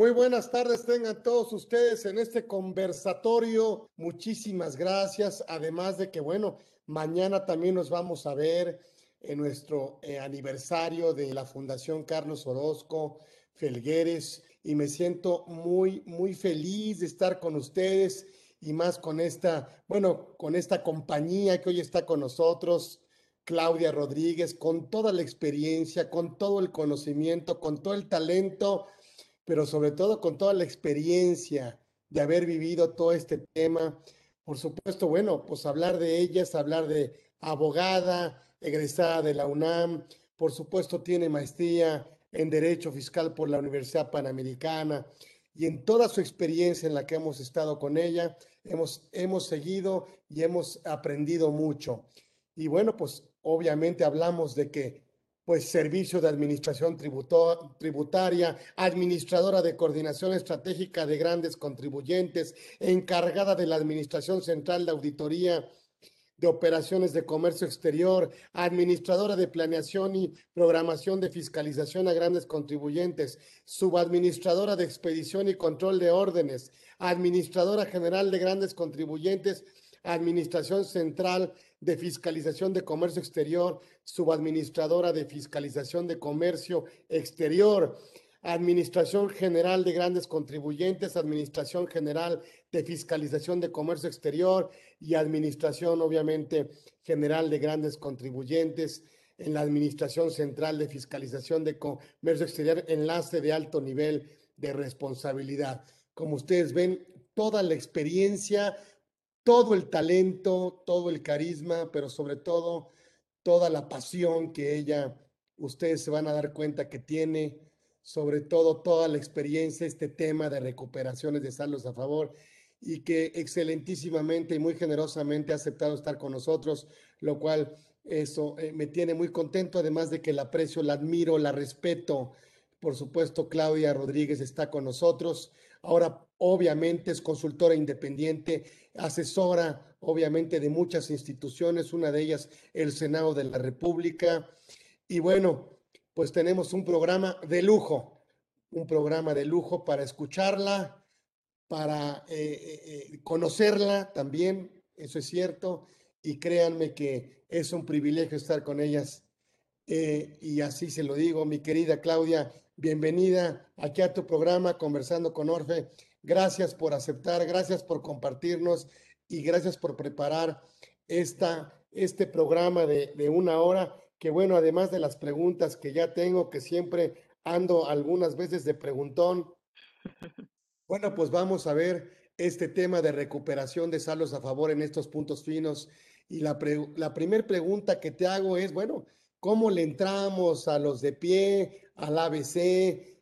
Muy buenas tardes, tengan todos ustedes en este conversatorio. Muchísimas gracias. Además de que, bueno, mañana también nos vamos a ver en nuestro eh, aniversario de la Fundación Carlos Orozco Felgueres y me siento muy, muy feliz de estar con ustedes y más con esta, bueno, con esta compañía que hoy está con nosotros, Claudia Rodríguez, con toda la experiencia, con todo el conocimiento, con todo el talento pero sobre todo con toda la experiencia de haber vivido todo este tema. Por supuesto, bueno, pues hablar de ellas, hablar de abogada, egresada de la UNAM, por supuesto tiene maestría en Derecho Fiscal por la Universidad Panamericana y en toda su experiencia en la que hemos estado con ella, hemos, hemos seguido y hemos aprendido mucho. Y bueno, pues obviamente hablamos de que pues servicio de administración tributaria, administradora de coordinación estratégica de grandes contribuyentes, encargada de la Administración Central de Auditoría de Operaciones de Comercio Exterior, administradora de planeación y programación de fiscalización a grandes contribuyentes, subadministradora de expedición y control de órdenes, administradora general de grandes contribuyentes, Administración Central de Fiscalización de Comercio Exterior, Subadministradora de Fiscalización de Comercio Exterior, Administración General de Grandes Contribuyentes, Administración General de Fiscalización de Comercio Exterior y Administración, obviamente, General de Grandes Contribuyentes en la Administración Central de Fiscalización de Comercio Exterior, enlace de alto nivel de responsabilidad. Como ustedes ven, toda la experiencia, todo el talento, todo el carisma, pero sobre todo toda la pasión que ella, ustedes se van a dar cuenta que tiene, sobre todo toda la experiencia, este tema de recuperaciones de saldos a favor y que excelentísimamente y muy generosamente ha aceptado estar con nosotros, lo cual eso eh, me tiene muy contento, además de que la aprecio, la admiro, la respeto. Por supuesto, Claudia Rodríguez está con nosotros. Ahora, obviamente, es consultora independiente, asesora, obviamente, de muchas instituciones, una de ellas el Senado de la República. Y bueno, pues tenemos un programa de lujo, un programa de lujo para escucharla, para eh, eh, eh, conocerla también, eso es cierto, y créanme que es un privilegio estar con ellas. y así se lo digo, mi querida Claudia, bienvenida aquí a tu programa Conversando con Orfe. Gracias por aceptar, gracias por compartirnos y gracias por preparar esta, este programa de, de una hora, que bueno, además de las preguntas que ya tengo, que siempre ando algunas veces de preguntón, bueno, pues vamos a ver este tema de recuperación de saldos a favor en estos puntos finos. Y la, la primera pregunta que te hago es, bueno, ¿cómo le entramos a los de pie, al ABC.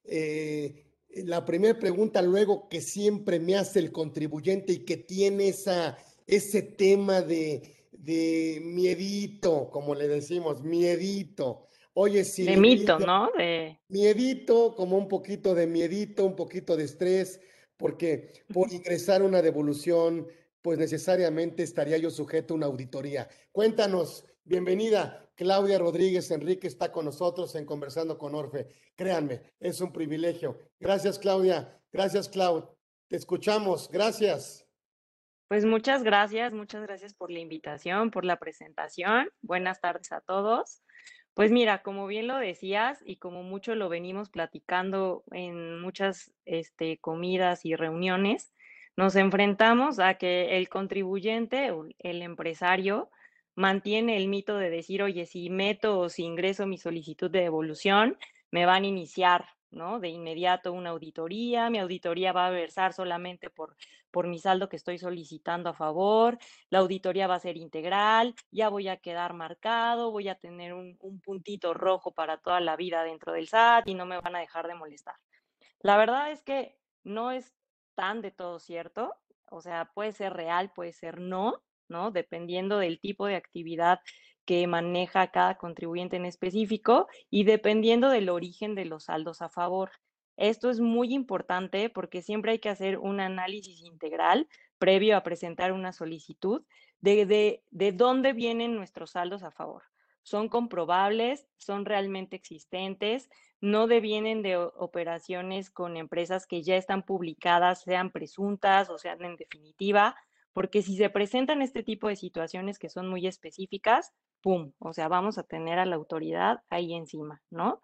Eh, la primera pregunta luego que siempre me hace el contribuyente y que tiene esa, ese tema de, de miedito, como le decimos, miedito. Oye, si... De mito, ¿no? De... Miedito, como un poquito de miedito, un poquito de estrés, porque por ingresar una devolución, pues necesariamente estaría yo sujeto a una auditoría. Cuéntanos, bienvenida, Claudia Rodríguez Enrique está con nosotros en Conversando con Orfe. Créanme, es un privilegio. Gracias, Claudia. Gracias, Clau. Te escuchamos. Gracias. Pues muchas gracias, muchas gracias por la invitación, por la presentación. Buenas tardes a todos. Pues mira, como bien lo decías y como mucho lo venimos platicando en muchas este, comidas y reuniones, nos enfrentamos a que el contribuyente, el empresario, mantiene el mito de decir, oye, si meto o si ingreso mi solicitud de devolución, me van a iniciar, ¿no? De inmediato una auditoría, mi auditoría va a versar solamente por, por mi saldo que estoy solicitando a favor, la auditoría va a ser integral, ya voy a quedar marcado, voy a tener un, un puntito rojo para toda la vida dentro del SAT y no me van a dejar de molestar. La verdad es que no es tan de todo cierto, o sea, puede ser real, puede ser no, Dependiendo del tipo de actividad que maneja cada contribuyente en específico y dependiendo del origen de los saldos a favor. Esto es muy importante porque siempre hay que hacer un análisis integral previo a presentar una solicitud de, de, de dónde vienen nuestros saldos a favor. son comprobables, son realmente existentes, no devienen de operaciones con empresas que ya están publicadas, sean presuntas o sean en definitiva, porque si se presentan este tipo de situaciones que son muy específicas, ¡pum! O sea, vamos a tener a la autoridad ahí encima, ¿no?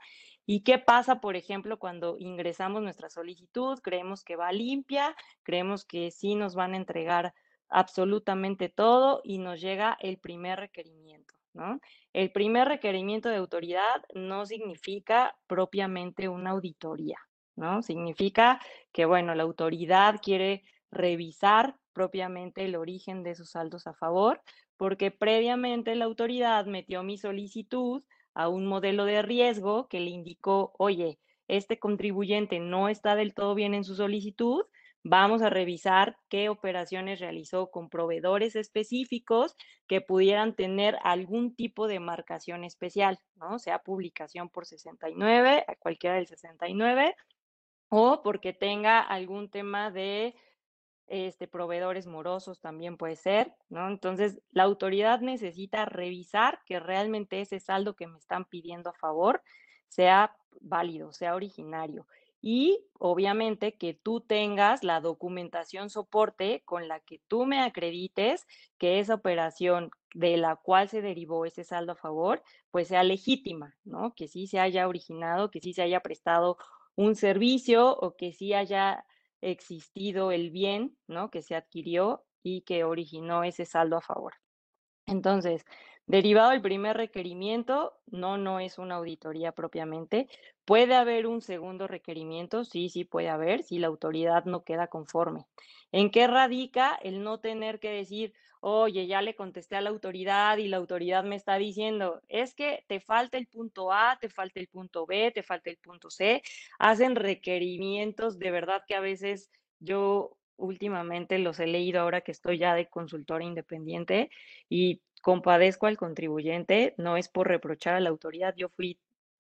¿Y qué pasa, por ejemplo, cuando ingresamos nuestra solicitud? Creemos que va limpia, creemos que sí nos van a entregar absolutamente todo y nos llega el primer requerimiento, ¿no? El primer requerimiento de autoridad no significa propiamente una auditoría, ¿no? Significa que, bueno, la autoridad quiere revisar propiamente el origen de esos saldos a favor, porque previamente la autoridad metió mi solicitud a un modelo de riesgo que le indicó, oye, este contribuyente no está del todo bien en su solicitud, vamos a revisar qué operaciones realizó con proveedores específicos que pudieran tener algún tipo de marcación especial, ¿no? Sea publicación por 69, a cualquiera del 69, o porque tenga algún tema de este, proveedores morosos también puede ser, ¿no? Entonces, la autoridad necesita revisar que realmente ese saldo que me están pidiendo a favor sea válido, sea originario. Y obviamente que tú tengas la documentación soporte con la que tú me acredites que esa operación de la cual se derivó ese saldo a favor, pues sea legítima, ¿no? Que sí se haya originado, que sí se haya prestado un servicio o que sí haya existido el bien, ¿no? Que se adquirió y que originó ese saldo a favor. Entonces, derivado del primer requerimiento, no, no es una auditoría propiamente. ¿Puede haber un segundo requerimiento? Sí, sí puede haber, si la autoridad no queda conforme. ¿En qué radica el no tener que decir, oye, ya le contesté a la autoridad y la autoridad me está diciendo, es que te falta el punto A, te falta el punto B, te falta el punto C, hacen requerimientos de verdad que a veces yo últimamente los he leído ahora que estoy ya de consultora independiente y compadezco al contribuyente, no es por reprochar a la autoridad, yo fui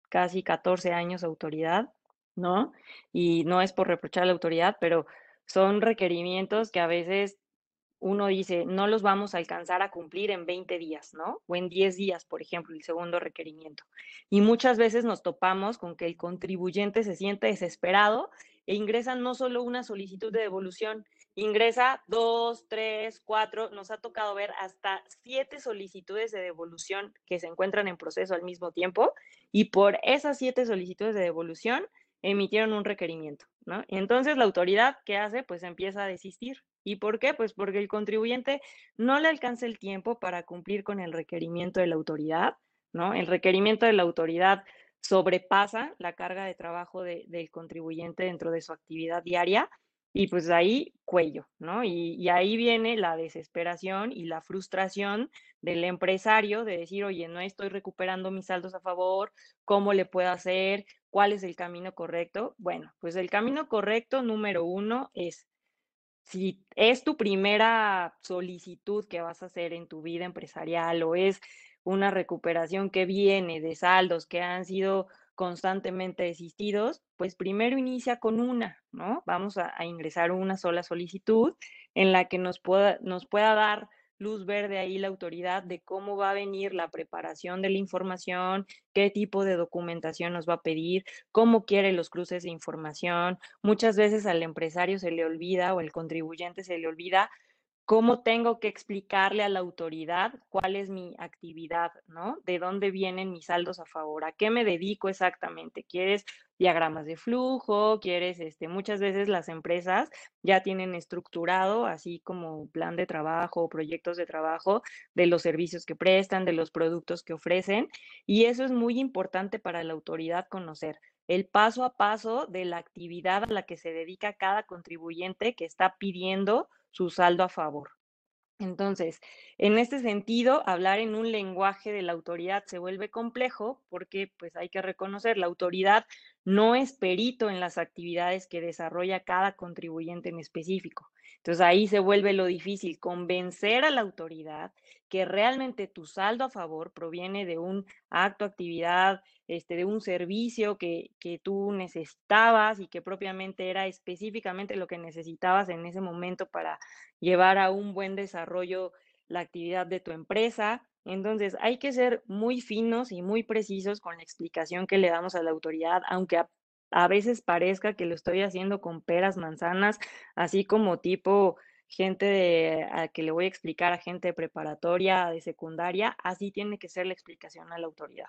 casi 14 años autoridad, ¿no? Y no es por reprochar a la autoridad, pero son requerimientos que a veces uno dice, no los vamos a alcanzar a cumplir en 20 días, ¿no? O en 10 días, por ejemplo, el segundo requerimiento. Y muchas veces nos topamos con que el contribuyente se siente desesperado e ingresa no solo una solicitud de devolución, ingresa dos, tres, cuatro, nos ha tocado ver hasta siete solicitudes de devolución que se encuentran en proceso al mismo tiempo y por esas siete solicitudes de devolución emitieron un requerimiento, ¿no? entonces la autoridad, ¿qué hace? Pues empieza a desistir. ¿Y por qué? Pues porque el contribuyente no le alcanza el tiempo para cumplir con el requerimiento de la autoridad, ¿no? El requerimiento de la autoridad sobrepasa la carga de trabajo del contribuyente dentro de su actividad diaria y pues ahí cuello, ¿no? Y, y, ahí viene la desesperación y la frustración del empresario de decir, oye, no estoy recuperando mis saldos a favor, ¿cómo le puedo hacer? ¿Cuál es el camino correcto? Bueno, pues el camino correcto número uno es si es tu primera solicitud que vas a hacer en tu vida empresarial o es una recuperación que viene de saldos que han sido constantemente desistidos, pues primero inicia con una, ¿no? Vamos a, ingresar una sola solicitud en la que nos pueda, nos pueda dar luz verde ahí la autoridad de cómo va a venir la preparación de la información, qué tipo de documentación nos va a pedir, cómo quiere los cruces de información. Muchas veces al empresario se le olvida o al contribuyente se le olvida cómo tengo que explicarle a la autoridad cuál es mi actividad, ¿no? De dónde vienen mis saldos a favor, a qué me dedico exactamente. ¿Quieres diagramas de flujo? ¿Quieres, este, muchas veces las empresas ya tienen estructurado, así como plan de trabajo o proyectos de trabajo de los servicios que prestan, de los productos que ofrecen, y eso es muy importante para la autoridad conocer el paso a paso de la actividad a la que se dedica cada contribuyente que está pidiendo su saldo a favor. Entonces, en este sentido, hablar en un lenguaje de la autoridad se vuelve complejo porque pues hay que reconocer, la autoridad no es perito en las actividades que desarrolla cada contribuyente en específico. Entonces ahí se vuelve lo difícil, convencer a la autoridad que realmente tu saldo a favor proviene de un acto, actividad, este, de un servicio que, que tú necesitabas y que propiamente era específicamente lo que necesitabas en ese momento para llevar a un buen desarrollo la actividad de tu empresa. Entonces, hay que ser muy finos y muy precisos con la explicación que le damos a la autoridad, aunque a, veces parezca que lo estoy haciendo con peras, manzanas, así como tipo gente de, a que le voy a explicar a gente de preparatoria, de secundaria, así tiene que ser la explicación a la autoridad.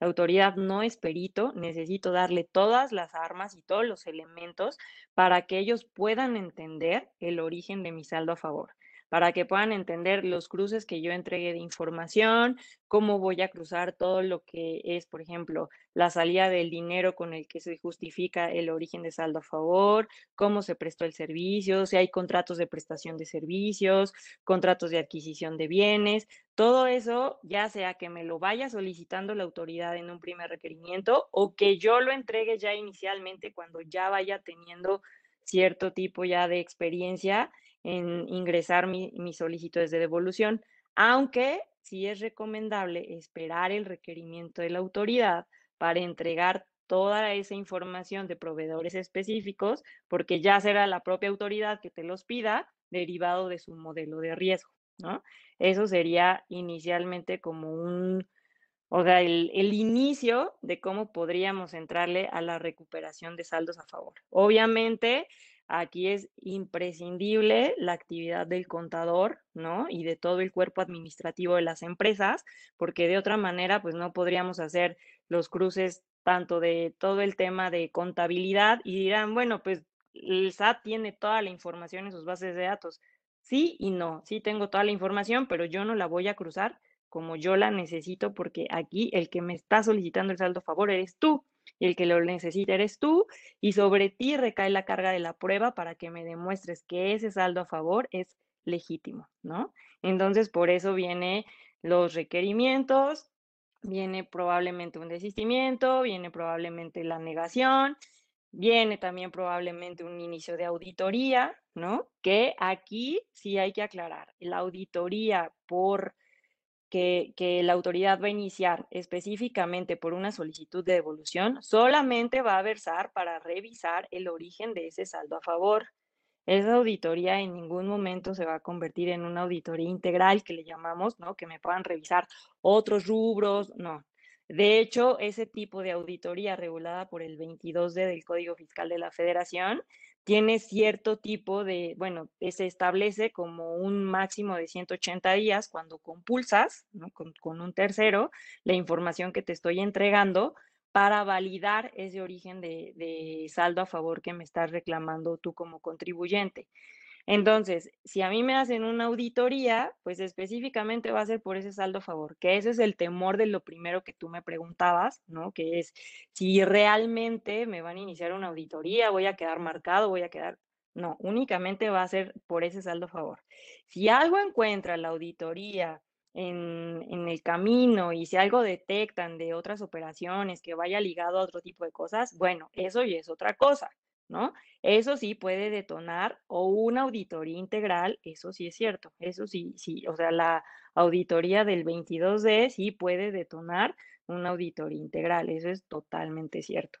La autoridad no es perito, necesito darle todas las armas y todos los elementos para que ellos puedan entender el origen de mi saldo a favor para que puedan entender los cruces que yo entregué de información, cómo voy a cruzar todo lo que es, por ejemplo, la salida del dinero con el que se justifica el origen de saldo a favor, cómo se prestó el servicio, si hay contratos de prestación de servicios, contratos de adquisición de bienes, todo eso, ya sea que me lo vaya solicitando la autoridad en un primer requerimiento o que yo lo entregue ya inicialmente cuando ya vaya teniendo cierto tipo ya de experiencia en ingresar mi, mis solicitudes de devolución, aunque sí es recomendable esperar el requerimiento de la autoridad para entregar toda esa información de proveedores específicos, porque ya será la propia autoridad que te los pida derivado de su modelo de riesgo, ¿no? Eso sería inicialmente como un, o sea, el, el, inicio de cómo podríamos entrarle a la recuperación de saldos a favor. Obviamente, Aquí es imprescindible la actividad del contador, ¿no? Y de todo el cuerpo administrativo de las empresas, porque de otra manera, pues no podríamos hacer los cruces tanto de todo el tema de contabilidad y dirán, bueno, pues el SAT tiene toda la información en sus bases de datos. Sí y no, sí tengo toda la información, pero yo no la voy a cruzar como yo la necesito porque aquí el que me está solicitando el saldo a favor eres tú y el que lo necesita eres tú y sobre ti recae la carga de la prueba para que me demuestres que ese saldo a favor es legítimo, ¿no? Entonces, por eso viene los requerimientos, viene probablemente un desistimiento, viene probablemente la negación, viene también probablemente un inicio de auditoría, ¿no? Que aquí sí hay que aclarar, la auditoría por que, la autoridad va a iniciar específicamente por una solicitud de devolución, solamente va a versar para revisar el origen de ese saldo a favor. Esa auditoría en ningún momento se va a convertir en una auditoría integral que le llamamos, ¿no? Que me puedan revisar otros rubros, no. De hecho, ese tipo de auditoría regulada por el 22D del Código Fiscal de la Federación tiene cierto tipo de, bueno, se establece como un máximo de 180 días cuando compulsas con, un tercero la información que te estoy entregando para validar ese origen de saldo a favor que me estás reclamando tú como contribuyente. Entonces, si a mí me hacen una auditoría, pues específicamente va a ser por ese saldo favor, que ese es el temor de lo primero que tú me preguntabas, ¿no? Que es si realmente me van a iniciar una auditoría, voy a quedar marcado, voy a quedar... No, únicamente va a ser por ese saldo favor. Si algo encuentra la auditoría en, en, el camino y si algo detectan de otras operaciones que vaya ligado a otro tipo de cosas, bueno, eso ya es otra cosa. ¿No? Eso sí puede detonar o una auditoría integral, eso sí es cierto, eso sí, sí, o sea, la auditoría del 22D sí puede detonar una auditoría integral, eso es totalmente cierto.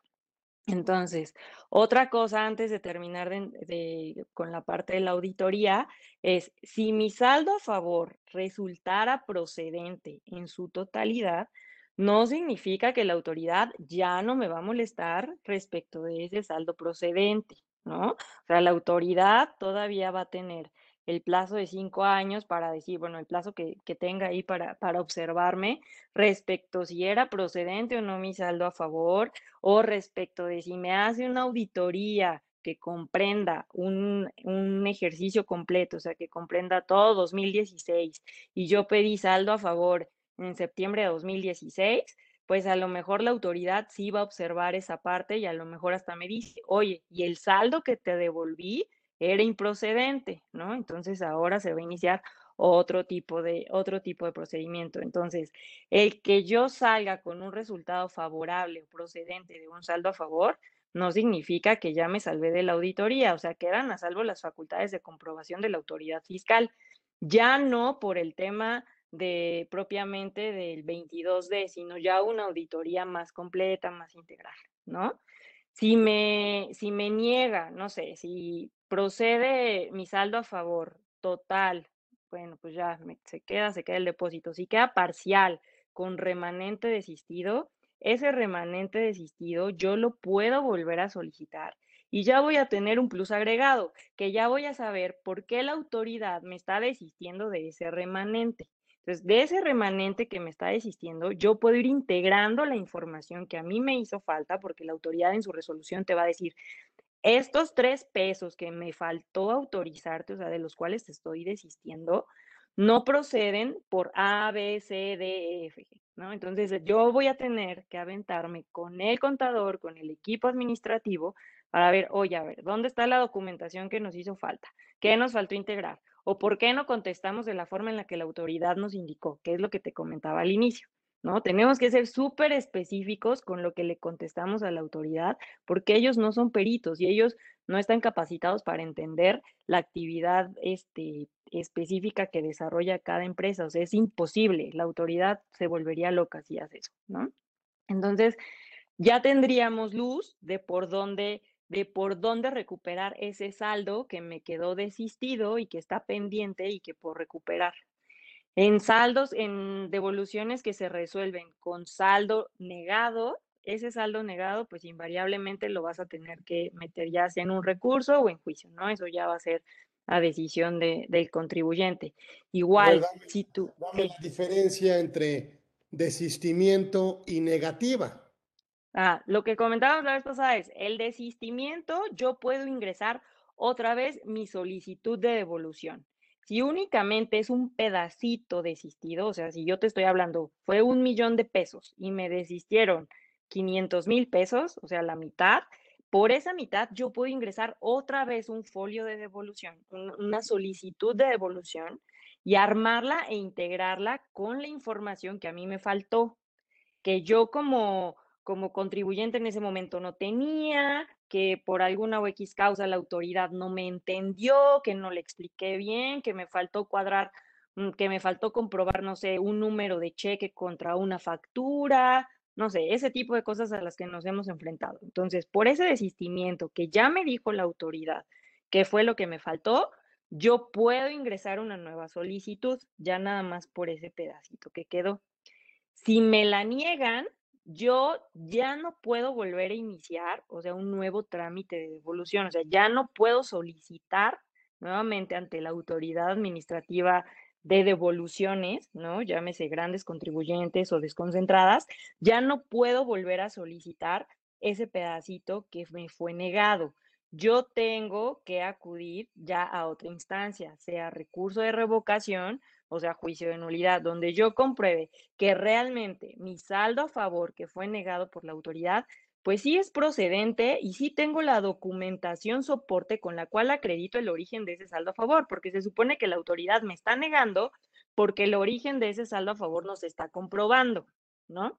Entonces, otra cosa antes de terminar con la parte de la auditoría es, si mi saldo a favor resultara procedente en su totalidad, no significa que la autoridad ya no me va a molestar respecto de ese saldo procedente, ¿no? O sea, la autoridad todavía va a tener el plazo de cinco años para decir, bueno, el plazo que, tenga ahí para, para observarme respecto si era procedente o no mi saldo a favor, o respecto de si me hace una auditoría que comprenda un, un, ejercicio completo, o sea, que comprenda todo 2016 y yo pedí saldo a favor en septiembre de 2016, pues a lo mejor la autoridad sí va a observar esa parte y a lo mejor hasta me dice, oye, y el saldo que te devolví era improcedente, ¿no? Entonces ahora se va a iniciar otro tipo de otro tipo de procedimiento. Entonces, el que yo salga con un resultado favorable o procedente de un saldo a favor no significa que ya me salvé de la auditoría, o sea, quedan a salvo las facultades de comprobación de la autoridad fiscal. Ya no por el tema de propiamente del 22D, sino ya una auditoría más completa, más integral, ¿no? Si me, si me niega, no sé, si procede mi saldo a favor total bueno, pues ya se queda, se queda el depósito. Si queda parcial con remanente desistido, ese remanente desistido yo lo puedo volver a solicitar y ya voy a tener un plus agregado, que ya voy a saber por qué la autoridad me está desistiendo de ese remanente. Entonces, de ese remanente que me está desistiendo, yo puedo ir integrando la información que a mí me hizo falta, porque la autoridad en su resolución te va a decir, estos tres pesos que me faltó autorizarte, o sea, de los cuales te estoy desistiendo, no proceden por A, B, C, D, E, F, ¿no? Entonces, yo voy a tener que aventarme con el contador, con el equipo administrativo, para ver, oye, a ver, ¿dónde está la documentación que nos hizo falta? ¿Qué nos faltó integrar? ¿O por qué no contestamos de la forma en la que la autoridad nos indicó? Que es lo que te comentaba al inicio. ¿no? Tenemos que ser súper específicos con lo que le contestamos a la autoridad, porque ellos no son peritos y ellos no están capacitados para entender la actividad este, específica que desarrolla cada empresa. O sea, es imposible. La autoridad se volvería loca si hace eso, ¿no? Entonces, ya tendríamos luz de por dónde de por dónde recuperar ese saldo que me quedó desistido y que está pendiente y que por recuperar. En saldos, en devoluciones que se resuelven con saldo negado, ese saldo negado, pues invariablemente lo vas a tener que meter ya sea en un recurso o en juicio, ¿no? Eso ya va a ser a decisión de, del contribuyente. Igual, si tú... Dame la diferencia entre desistimiento y negativa. Ah, lo que comentábamos la vez pasada es, el desistimiento, yo puedo ingresar otra vez mi solicitud de devolución. Si únicamente es un pedacito desistido, o sea, si yo te estoy hablando, fue un millón de pesos y me desistieron 500 mil pesos, o sea, la mitad, por esa mitad yo puedo ingresar otra vez un folio de devolución, una solicitud de devolución y armarla e integrarla con la información que a mí me faltó, que yo como como contribuyente en ese momento no tenía, que por alguna o X causa la autoridad no me entendió, que no le expliqué bien, que me faltó cuadrar, mm, que me faltó comprobar, no sé, un número de cheque contra una factura, no sé, ese tipo de cosas a las que nos hemos enfrentado. Entonces, por ese desistimiento que ya me dijo la autoridad que fue lo que me faltó, yo puedo ingresar una nueva solicitud, ya nada más por ese pedacito que quedó. Si me la niegan, yo ya no puedo volver a iniciar, o sea, un nuevo trámite de devolución, o sea, ya no puedo solicitar nuevamente ante la autoridad administrativa de devoluciones, ¿no? Llámese grandes contribuyentes o desconcentradas, ya no puedo volver a solicitar ese pedacito que me fue negado. Yo tengo que acudir ya a otra instancia, sea recurso de revocación o sea, juicio de nulidad, donde yo compruebe que realmente mi saldo a favor que fue negado por la autoridad, pues sí es procedente y sí tengo la documentación soporte con la cual acredito el origen de ese saldo a favor, porque se supone que la autoridad me está negando porque el origen de ese saldo a favor no se está comprobando, ¿no?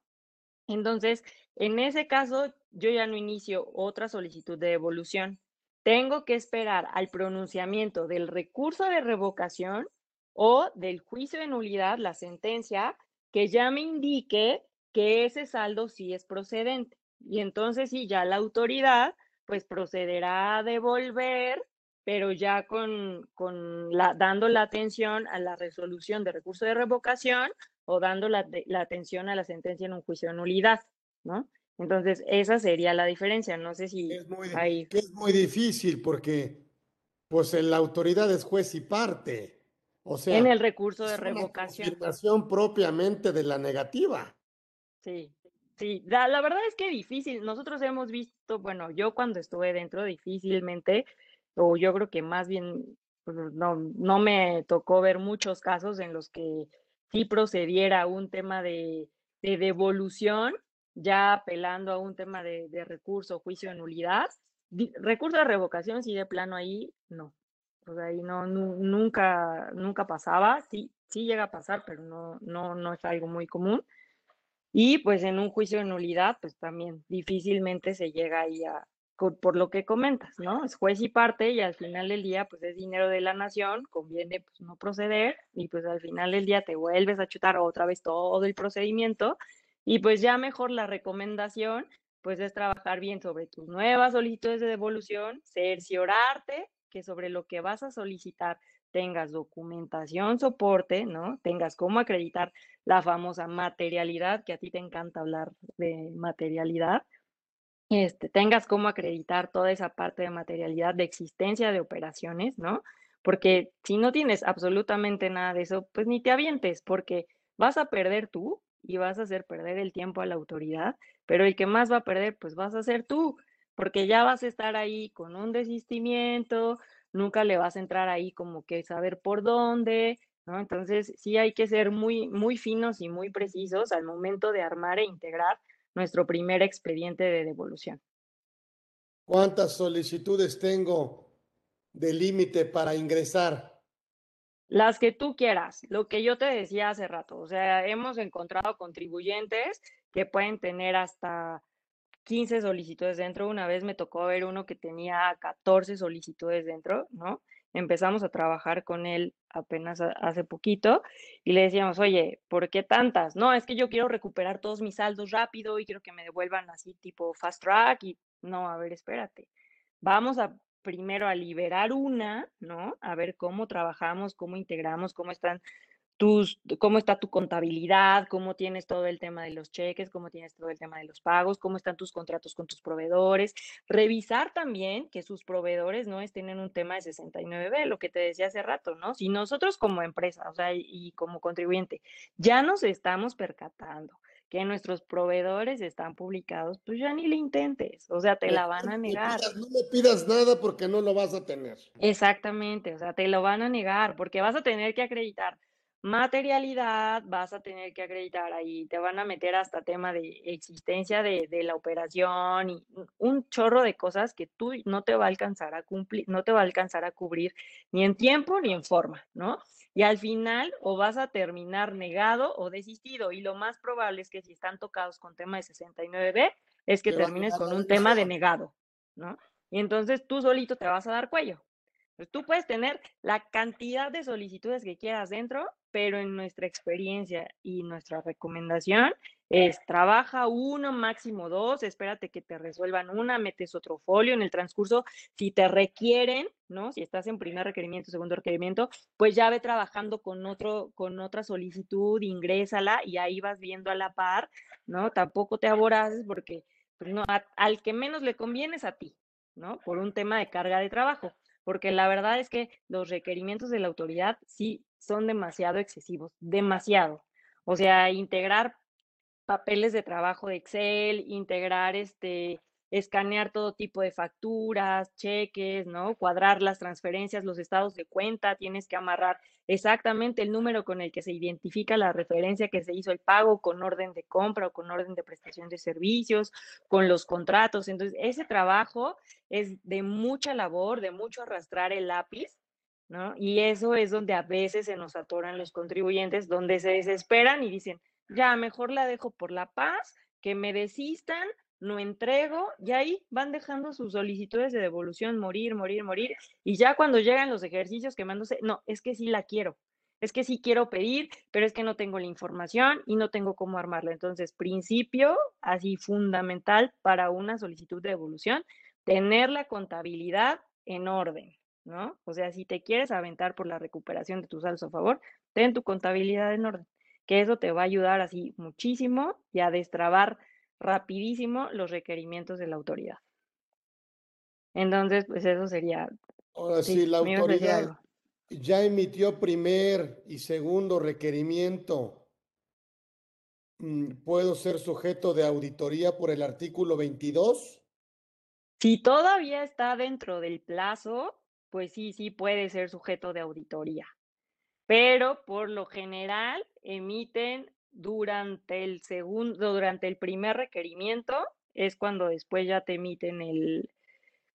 Entonces, en ese caso, yo ya no inicio otra solicitud de devolución. Tengo que esperar al pronunciamiento del recurso de revocación o del juicio de nulidad, la sentencia, que ya me indique que ese saldo sí es procedente. Y entonces sí, ya la autoridad pues procederá a devolver, pero ya con, con la, dando la atención a la resolución de recurso de revocación o dando la, la atención a la sentencia en un juicio de nulidad, ¿no? Entonces, esa sería la diferencia. No sé si es muy, es muy difícil porque pues la autoridad es juez y parte. O sea, en el recurso de revocación. propiamente de la negativa. Sí, sí, la, la, verdad es que difícil. Nosotros hemos visto, bueno, yo cuando estuve dentro difícilmente, o yo creo que más bien pues, no, no me tocó ver muchos casos en los que sí procediera un tema de, de devolución, ya apelando a un tema de, de recurso, juicio nulidad. Recurso de revocación, sí de plano ahí, no. O sea, no, nunca, nunca pasaba. Sí, sí llega a pasar, pero no, no, no es algo muy común. Y pues en un juicio de nulidad, pues también difícilmente se llega ahí a, por lo que comentas, ¿no? Es juez y parte y al final del día, pues es dinero de la nación, conviene pues no proceder y pues al final del día te vuelves a chutar otra vez todo el procedimiento y pues ya mejor la recomendación, pues es trabajar bien sobre tus nuevas solicitudes de devolución, cerciorarte que sobre lo que vas a solicitar tengas documentación, soporte, ¿no? Tengas cómo acreditar la famosa materialidad, que a ti te encanta hablar de materialidad, este, tengas cómo acreditar toda esa parte de materialidad de existencia de operaciones, ¿no? Porque si no tienes absolutamente nada de eso, pues ni te avientes, porque vas a perder tú y vas a hacer perder el tiempo a la autoridad, pero el que más va a perder, pues vas a ser tú, porque ya vas a estar ahí con un desistimiento, nunca le vas a entrar ahí como que saber por dónde, ¿no? Entonces, sí hay que ser muy, muy finos y muy precisos al momento de armar e integrar nuestro primer expediente de devolución. ¿Cuántas solicitudes tengo de límite para ingresar? Las que tú quieras, lo que yo te decía hace rato, o sea, hemos encontrado contribuyentes que pueden tener hasta 15 solicitudes dentro. Una vez me tocó ver uno que tenía 14 solicitudes dentro, ¿no? Empezamos a trabajar con él apenas hace poquito y le decíamos, oye, ¿por qué tantas? No, es que yo quiero recuperar todos mis saldos rápido y quiero que me devuelvan así tipo fast track y no, a ver, espérate. Vamos a primero a liberar una, ¿no? A ver cómo trabajamos, cómo integramos, cómo están cómo está tu contabilidad, cómo tienes todo el tema de los cheques, cómo tienes todo el tema de los pagos, cómo están tus contratos con tus proveedores. Revisar también que sus proveedores no estén en un tema de 69B, lo que te decía hace rato, ¿no? Si nosotros como empresa, o sea, y como contribuyente, ya nos estamos percatando que nuestros proveedores están publicados, pues ya ni le intentes, o sea, te la van a negar. No me pidas nada porque no lo vas a tener. Exactamente, o sea, te lo van a negar porque vas a tener que acreditar materialidad, vas a tener que acreditar ahí, te van a meter hasta tema de existencia de, la operación y un chorro de cosas que tú no te va a alcanzar a cumplir, no te va a alcanzar a cubrir ni en tiempo ni en forma, ¿no? Y al final o vas a terminar negado o desistido y lo más probable es que si están tocados con tema de 69B es que termines con un tema de negado, ¿no? Y entonces tú solito te vas a dar cuello. Pues tú puedes tener la cantidad de solicitudes que quieras dentro, pero en nuestra experiencia y nuestra recomendación es trabaja uno, máximo dos, espérate que te resuelvan una, metes otro folio en el transcurso, si te requieren, ¿no? Si estás en primer requerimiento, segundo requerimiento, pues ya ve trabajando con otro, con otra solicitud, ingrésala y ahí vas viendo a la par, ¿no? Tampoco te aboraces porque pues no, al que menos le conviene es a ti, ¿no? Por un tema de carga de trabajo porque la verdad es que los requerimientos de la autoridad sí son demasiado excesivos, demasiado. O sea, integrar papeles de trabajo de Excel, integrar este, escanear todo tipo de facturas, cheques, ¿no? Cuadrar las transferencias, los estados de cuenta, tienes que amarrar exactamente el número con el que se identifica la referencia que se hizo el pago con orden de compra o con orden de prestación de servicios, con los contratos. Entonces, ese trabajo es de mucha labor, de mucho arrastrar el lápiz, ¿no? Y eso es donde a veces se nos atoran los contribuyentes, donde se desesperan y dicen, ya, mejor la dejo por la paz, que me desistan, no entrego, y ahí van dejando sus solicitudes de devolución morir, morir, morir, y ya cuando llegan los ejercicios quemándose, no, es que sí la quiero, es que sí quiero pedir, pero es que no tengo la información y no tengo cómo armarla. Entonces, principio así fundamental para una solicitud de devolución, tener la contabilidad en orden, ¿no? O sea, si te quieres aventar por la recuperación de tus saldos a favor, ten tu contabilidad en orden, que eso te va a ayudar así muchísimo y a destrabar rapidísimo los requerimientos de la autoridad. Entonces, pues eso sería. Ahora sí, la autoridad ya emitió primer y segundo requerimiento. Mm, ¿Puedo ser sujeto de auditoría por el artículo 22? Si todavía está dentro del plazo, pues sí, sí puede ser sujeto de auditoría. Pero por lo general emiten durante el segundo, durante el primer requerimiento, es cuando después ya te emiten el,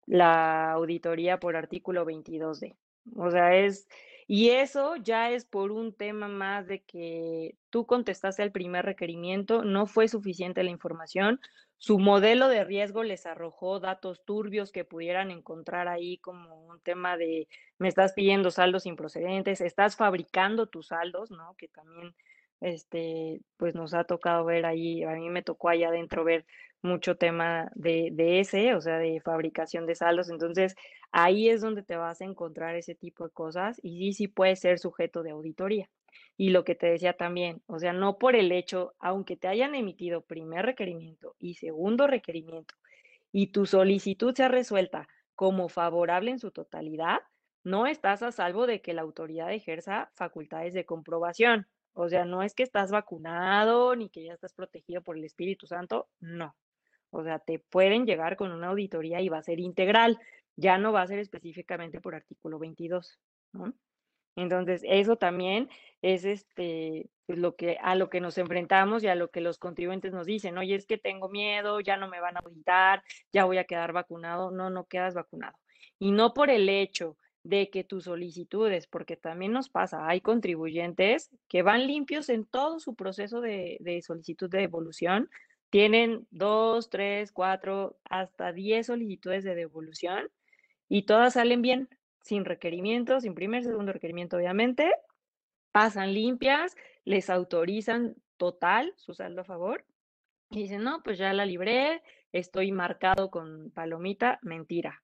la auditoría por artículo 22D. O sea, es, y eso ya es por un tema más de que tú contestaste al primer requerimiento, no fue suficiente la información, su modelo de riesgo les arrojó datos turbios que pudieran encontrar ahí como un tema de me estás pidiendo saldos improcedentes, estás fabricando tus saldos, ¿no? Que también este, pues nos ha tocado ver ahí, a mí me tocó allá adentro ver mucho tema de, de ese, o sea, de fabricación de saldos. Entonces, ahí es donde te vas a encontrar ese tipo de cosas y sí, sí puede ser sujeto de auditoría. Y lo que te decía también, o sea, no por el hecho, aunque te hayan emitido primer requerimiento y segundo requerimiento y tu solicitud sea resuelta como favorable en su totalidad, no estás a salvo de que la autoridad ejerza facultades de comprobación. O sea, no es que estás vacunado ni que ya estás protegido por el Espíritu Santo, no. O sea, te pueden llegar con una auditoría y va a ser integral, ya no va a ser específicamente por artículo 22, ¿no? Entonces, eso también es este, pues lo que, a lo que nos enfrentamos y a lo que los contribuyentes nos dicen, oye, es que tengo miedo, ya no me van a auditar, ya voy a quedar vacunado. No, no quedas vacunado. Y no por el hecho de que tus solicitudes, porque también nos pasa, hay contribuyentes que van limpios en todo su proceso de, de solicitud de devolución, tienen dos, tres, cuatro, hasta diez solicitudes de devolución y todas salen bien, sin requerimiento, sin primer, segundo requerimiento, obviamente, pasan limpias, les autorizan total su saldo a favor y dicen, no, pues ya la libré, estoy marcado con palomita, mentira.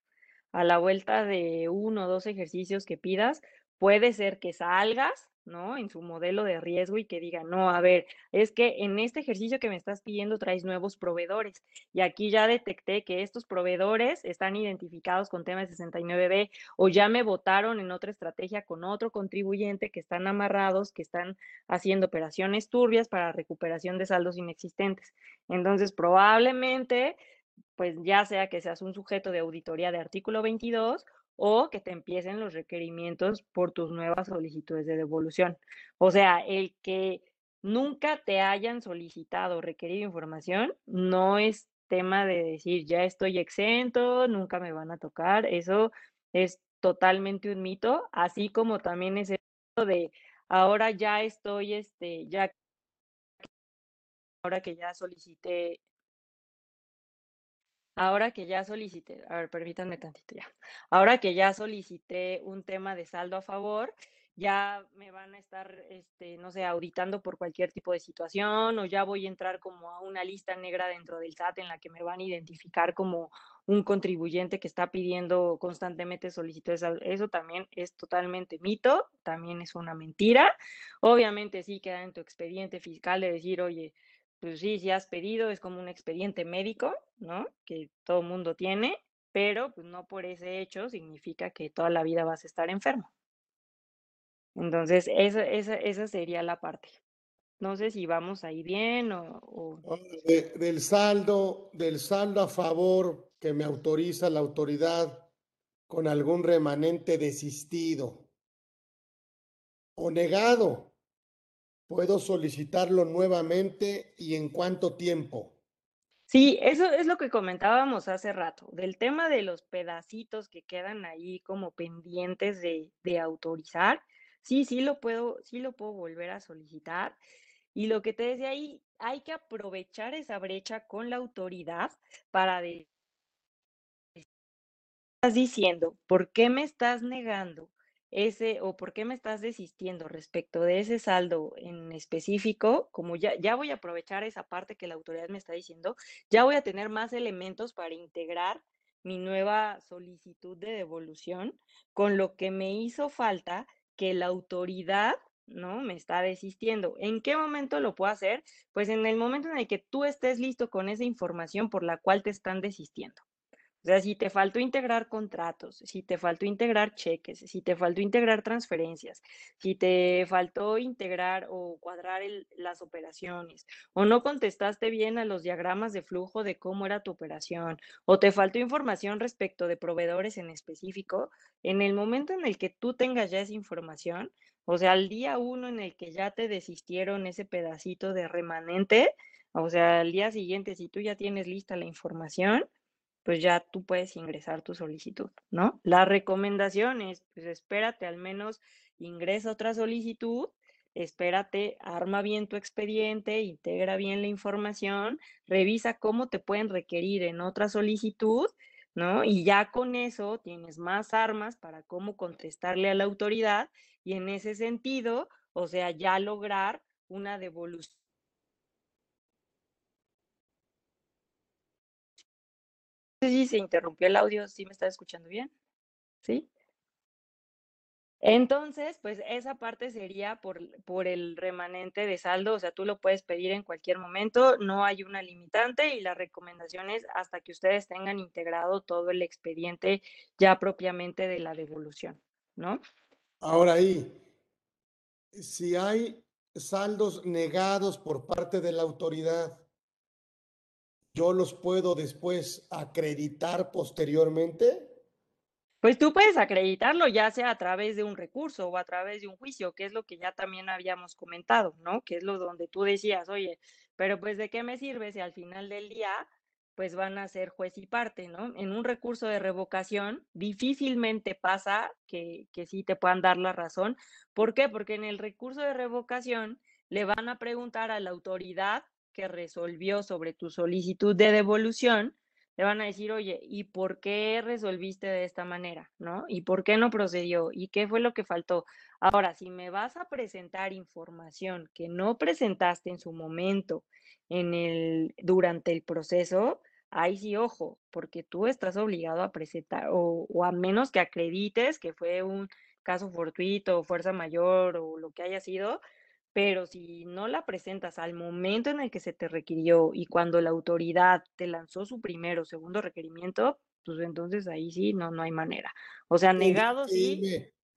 A la vuelta de uno o dos ejercicios que pidas, puede ser que salgas ¿no? En su modelo de riesgo y que diga, no, a ver, es que en este ejercicio que me estás pidiendo traes nuevos proveedores y aquí ya detecté que estos proveedores están identificados con tema 69B o ya me votaron en otra estrategia con otro contribuyente que están amarrados, que están haciendo operaciones turbias para recuperación de saldos inexistentes. Entonces, probablemente pues ya sea que seas un sujeto de auditoría de artículo 22 o que te empiecen los requerimientos por tus nuevas solicitudes de devolución. O sea, el que nunca te hayan solicitado o requerido información no es tema de decir ya estoy exento, nunca me van a tocar. Eso es totalmente un mito, así como también es el de ahora ya estoy, este, ya ahora que ya solicité Ahora que ya solicité, a ver, permítanme tantito ya. Ahora que ya solicité un tema de saldo a favor, ya me van a estar, este, no sé, auditando por cualquier tipo de situación o ya voy a entrar como a una lista negra dentro del SAT en la que me van a identificar como un contribuyente que está pidiendo constantemente solicitudes. Eso también es totalmente mito, también es una mentira. Obviamente sí queda en tu expediente fiscal de decir, oye, pues sí, si has pedido, es como un expediente médico, ¿no? Que todo mundo tiene, pero pues no por ese hecho significa que toda la vida vas a estar enfermo. Entonces, esa, esa, esa sería la parte. No sé si vamos ahí bien o... del saldo, del saldo a favor que me autoriza la autoridad con algún remanente desistido o negado ¿Puedo solicitarlo nuevamente y en cuánto tiempo? Sí, eso es lo que comentábamos hace rato, del tema de los pedacitos que quedan ahí como pendientes de, autorizar. Sí, sí lo puedo, sí lo puedo volver a solicitar. Y lo que te decía ahí, hay que aprovechar esa brecha con la autoridad para decir, estás diciendo, ¿por qué me estás negando ese o por qué me estás desistiendo respecto de ese saldo en específico, como ya, ya voy a aprovechar esa parte que la autoridad me está diciendo, ya voy a tener más elementos para integrar mi nueva solicitud de devolución con lo que me hizo falta que la autoridad ¿no? Me está desistiendo. ¿En qué momento lo puedo hacer? Pues en el momento en el que tú estés listo con esa información por la cual te están desistiendo. O sea, si te faltó integrar contratos, si te faltó integrar cheques, si te faltó integrar transferencias, si te faltó integrar o cuadrar las operaciones, o no contestaste bien a los diagramas de flujo de cómo era tu operación, o te faltó información respecto de proveedores en específico, en el momento en el que tú tengas ya esa información, o sea, al día uno en el que ya te desistieron ese pedacito de remanente, o sea, al día siguiente, si tú ya tienes lista la información, pues ya tú puedes ingresar tu solicitud, ¿no? La recomendación es, pues espérate, al menos ingresa otra solicitud, espérate, arma bien tu expediente, integra bien la información, revisa cómo te pueden requerir en otra solicitud, ¿no? Y ya con eso tienes más armas para cómo contestarle a la autoridad y en ese sentido, o sea, ya lograr una devolución. Si se interrumpió el audio, ¿sí me está escuchando bien? ¿Sí? Entonces, pues esa parte sería por, por el remanente de saldo, o sea, tú lo puedes pedir en cualquier momento, no hay una limitante y la recomendación es hasta que ustedes tengan integrado todo el expediente ya propiamente de la devolución, ¿no? Ahora ahí, si hay saldos negados por parte de la autoridad, ¿yo los puedo después acreditar posteriormente? Pues tú puedes acreditarlo ya sea a través de un recurso o a través de un juicio, que es lo que ya también habíamos comentado, ¿no? Que es lo donde tú decías, oye, pero pues de qué me sirve si al final del día pues van a ser juez y parte, ¿no? En un recurso de revocación difícilmente pasa que, que sí te puedan dar la razón. ¿Por qué? Porque en el recurso de revocación le van a preguntar a la autoridad que resolvió sobre tu solicitud de devolución le van a decir, oye, ¿y por qué resolviste de esta manera? ¿No? ¿Y por qué no procedió? ¿Y qué fue lo que faltó? Ahora, si me vas a presentar información que no presentaste en su momento en el, durante el proceso, ahí sí, ojo, porque tú estás obligado a presentar, o, o a menos que acredites que fue un caso fortuito, fuerza mayor o lo que haya sido, pero si no la presentas al momento en el que se te requirió y cuando la autoridad te lanzó su primero o segundo requerimiento, pues entonces ahí sí, no, no hay manera. O sea, negado sí.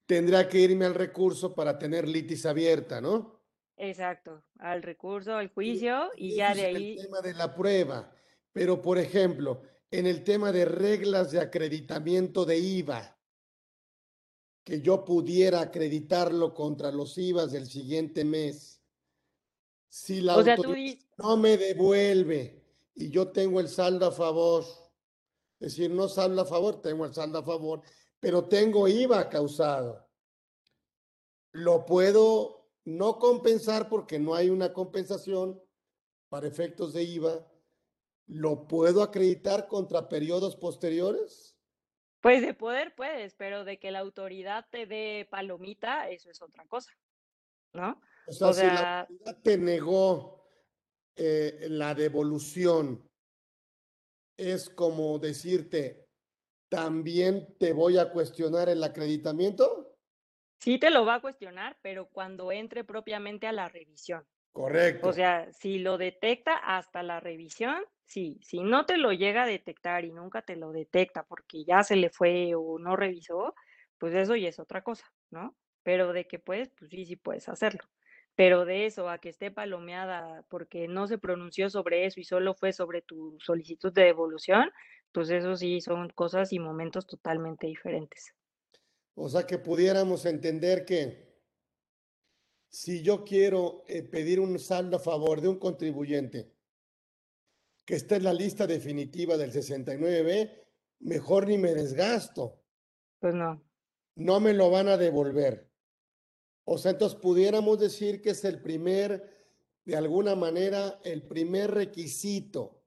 tendrá que irme al recurso para tener litis abierta, ¿no? Exacto, al recurso, al juicio y, ya de ahí. El tema de la prueba. Pero, por ejemplo, en el tema de reglas de acreditamiento de IVA, que yo pudiera acreditarlo contra los IVAs del siguiente mes. Si la autoridad no me devuelve y yo tengo el saldo a favor, es decir, no saldo a favor, tengo el saldo a favor, pero tengo IVA causado. Lo puedo no compensar porque no hay una compensación para efectos de IVA. ¿Lo puedo acreditar contra periodos posteriores? Pues de poder puedes, pero de que la autoridad te dé palomita, eso es otra cosa, ¿no? O sea, si la autoridad te negó eh, la devolución, es como decirte, ¿también te voy a cuestionar el acreditamiento? Sí te lo va a cuestionar, pero cuando entre propiamente a la revisión. Correcto. O sea, si lo detecta hasta la revisión, sí. Si no te lo llega a detectar y nunca te lo detecta porque ya se le fue o no revisó, pues eso ya es otra cosa, ¿no? Pero de que puedes, pues sí, sí puedes hacerlo. Pero de eso a que esté palomeada porque no se pronunció sobre eso y solo fue sobre tu solicitud de devolución, pues eso sí son cosas y momentos totalmente diferentes. O sea que pudiéramos entender que si yo quiero eh, pedir un saldo a favor de un contribuyente que está en la lista definitiva del 69B, mejor ni me desgasto. Pues no. No me lo van a devolver. O sea, entonces pudiéramos decir que es el primer, de alguna manera, el primer requisito.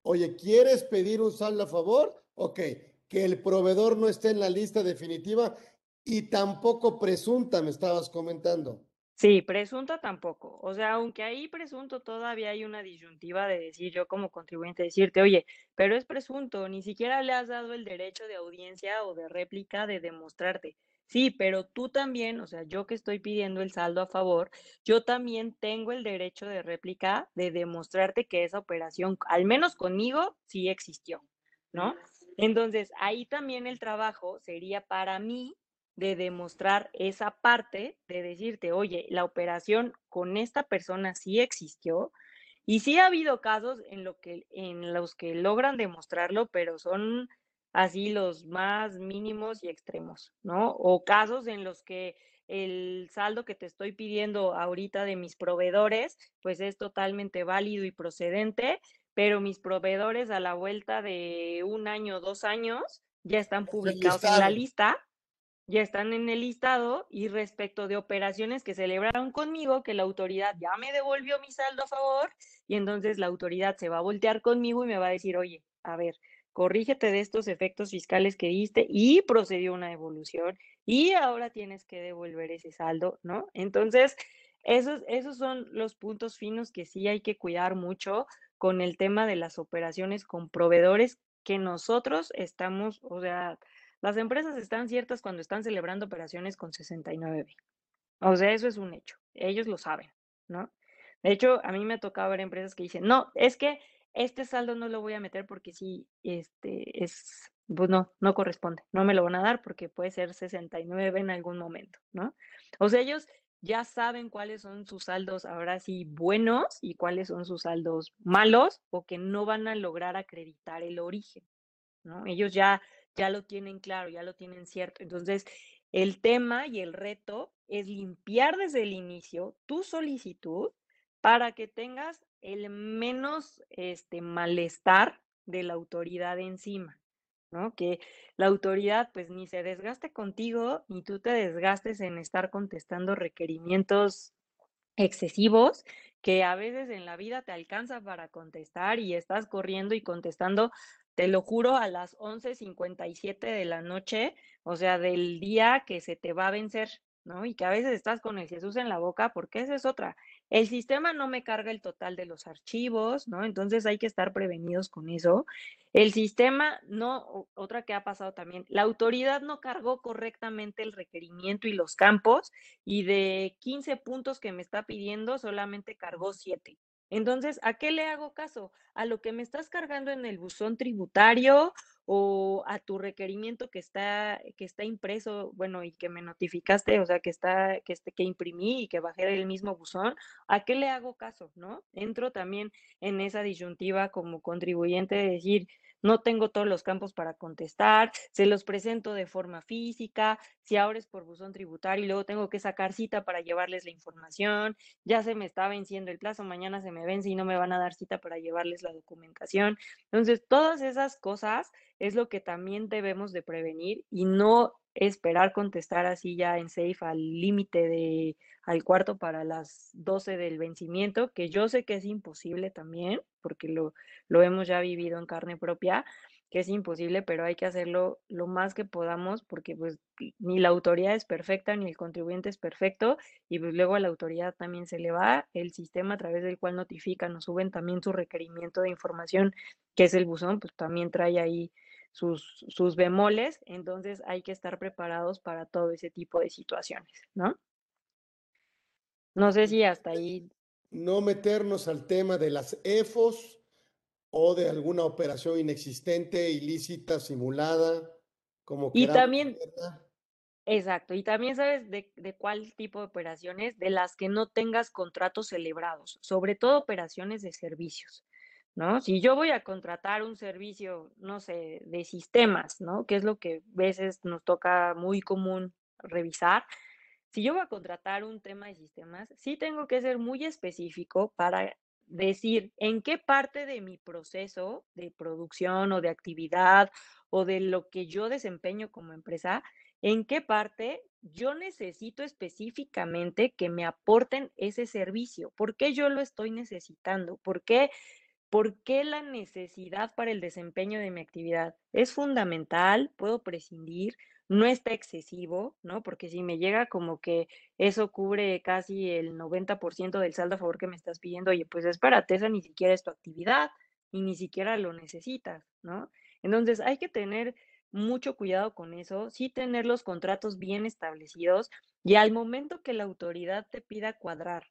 Oye, ¿quieres pedir un saldo a favor? Ok, que el proveedor no esté en la lista definitiva y tampoco presunta, me estabas comentando. Sí, presunto tampoco. O sea, aunque ahí presunto todavía hay una disyuntiva de decir yo como contribuyente, decirte, oye, pero es presunto, ni siquiera le has dado el derecho de audiencia o de réplica de demostrarte. Sí, pero tú también, o sea, yo que estoy pidiendo el saldo a favor, yo también tengo el derecho de réplica de demostrarte que esa operación, al menos conmigo, sí existió, ¿no? Entonces, ahí también el trabajo sería para mí de demostrar esa parte, de decirte, oye, la operación con esta persona sí existió. Y sí ha habido casos en, lo que, en los que logran demostrarlo, pero son así los más mínimos y extremos, ¿no? O casos en los que el saldo que te estoy pidiendo ahorita de mis proveedores, pues es totalmente válido y procedente, pero mis proveedores a la vuelta de un año, dos años, ya están publicados en la lista ya están en el listado y respecto de operaciones que celebraron conmigo, que la autoridad ya me devolvió mi saldo a favor y entonces la autoridad se va a voltear conmigo y me va a decir, oye, a ver, corrígete de estos efectos fiscales que diste y procedió una devolución y ahora tienes que devolver ese saldo, ¿no? Entonces, Esos, esos son los puntos finos que sí hay que cuidar mucho con el tema de las operaciones con proveedores que nosotros estamos, o sea, las empresas están ciertas cuando están celebrando operaciones con 69B. O sea, eso es un hecho. Ellos lo saben, ¿no? De hecho, a mí me ha tocado ver empresas que dicen, no, es que este saldo no lo voy a meter porque sí, este es, pues no, no corresponde, no me lo van a dar porque puede ser 69 en algún momento, ¿no? O sea, ellos ya saben cuáles son sus saldos ahora sí buenos y cuáles son sus saldos malos o que no van a lograr acreditar el origen, ¿no? Ellos ya, ya lo tienen claro, ya lo tienen cierto. Entonces, el tema y el reto es limpiar desde el inicio tu solicitud para que tengas el menos este, malestar de la autoridad encima, ¿no? Que la autoridad pues ni se desgaste contigo, ni tú te desgastes en estar contestando requerimientos excesivos que a veces en la vida te alcanza para contestar y estás corriendo y contestando, te lo juro, a las 11:57 de la noche, o sea, del día que se te va a vencer, ¿no? Y que a veces estás con el Jesús en la boca, porque esa es otra. El sistema no me carga el total de los archivos, ¿no? Entonces hay que estar prevenidos con eso. El sistema, no, otra que ha pasado también, la autoridad no cargó correctamente el requerimiento y los campos y de 15 puntos que me está pidiendo, solamente cargó 7. Entonces, ¿a qué le hago caso? ¿A lo que me estás cargando en el buzón tributario o a tu requerimiento que está, que está impreso, bueno, y que me notificaste, o sea, que está, que este, que imprimí y que bajé del mismo buzón, ¿a qué le hago caso? ¿No? Entro también en esa disyuntiva como contribuyente de decir, no tengo todos los campos para contestar, se los presento de forma física, si ahora es por buzón tributario y luego tengo que sacar cita para llevarles la información, ya se me está venciendo el plazo, mañana se me vence y no me van a dar cita para llevarles la documentación. Entonces, todas esas cosas es lo que también debemos de prevenir y no esperar contestar así ya en safe al límite de al cuarto para las 12 del vencimiento, que yo sé que es imposible también, porque lo, lo hemos ya vivido en carne propia, que es imposible, pero hay que hacerlo lo más que podamos porque pues ni la autoridad es perfecta ni el contribuyente es perfecto y pues luego a la autoridad también se le va el sistema a través del cual notifican o suben también su requerimiento de información, que es el buzón, pues también trae ahí sus, sus bemoles, entonces hay que estar preparados para todo ese tipo de situaciones, ¿no? No sé si hasta ahí. No meternos al tema de las EFOS o de alguna operación inexistente, ilícita, simulada, como Y también, exacto, y también sabes de, de cuál tipo de operaciones, de las que no tengas contratos celebrados, sobre todo operaciones de servicios. ¿No? Si yo voy a contratar un servicio, no sé, de sistemas, ¿no? Que es lo que a veces nos toca muy común revisar. Si yo voy a contratar un tema de sistemas, sí tengo que ser muy específico para decir en qué parte de mi proceso de producción o de actividad o de lo que yo desempeño como empresa, en qué parte yo necesito específicamente que me aporten ese servicio, por qué yo lo estoy necesitando, por qué ¿Por qué la necesidad para el desempeño de mi actividad? Es fundamental, puedo prescindir, no está excesivo, ¿no? Porque si me llega como que eso cubre casi el 90% del saldo a favor que me estás pidiendo, oye, pues espérate, esa ni siquiera es tu actividad y ni siquiera lo necesitas, ¿no? Entonces hay que tener mucho cuidado con eso, sí tener los contratos bien establecidos y al momento que la autoridad te pida cuadrar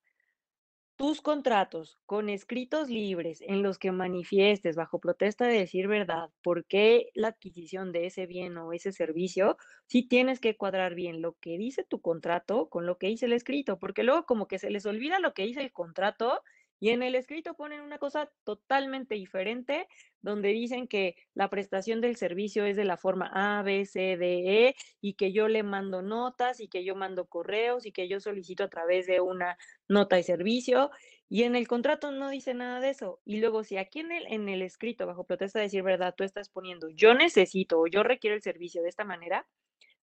tus contratos con escritos libres en los que manifiestes bajo protesta de decir verdad por qué la adquisición de ese bien o ese servicio, sí tienes que cuadrar bien lo que dice tu contrato con lo que dice el escrito, porque luego como que se les olvida lo que dice el contrato y en el escrito ponen una cosa totalmente diferente, donde dicen que la prestación del servicio es de la forma A, B, C, D, E, y que yo le mando notas, y que yo mando correos, y que yo solicito a través de una nota de servicio. Y en el contrato no dice nada de eso. Y luego, si aquí en el, en el escrito, bajo protesta de decir verdad, tú estás poniendo yo necesito o yo requiero el servicio de esta manera,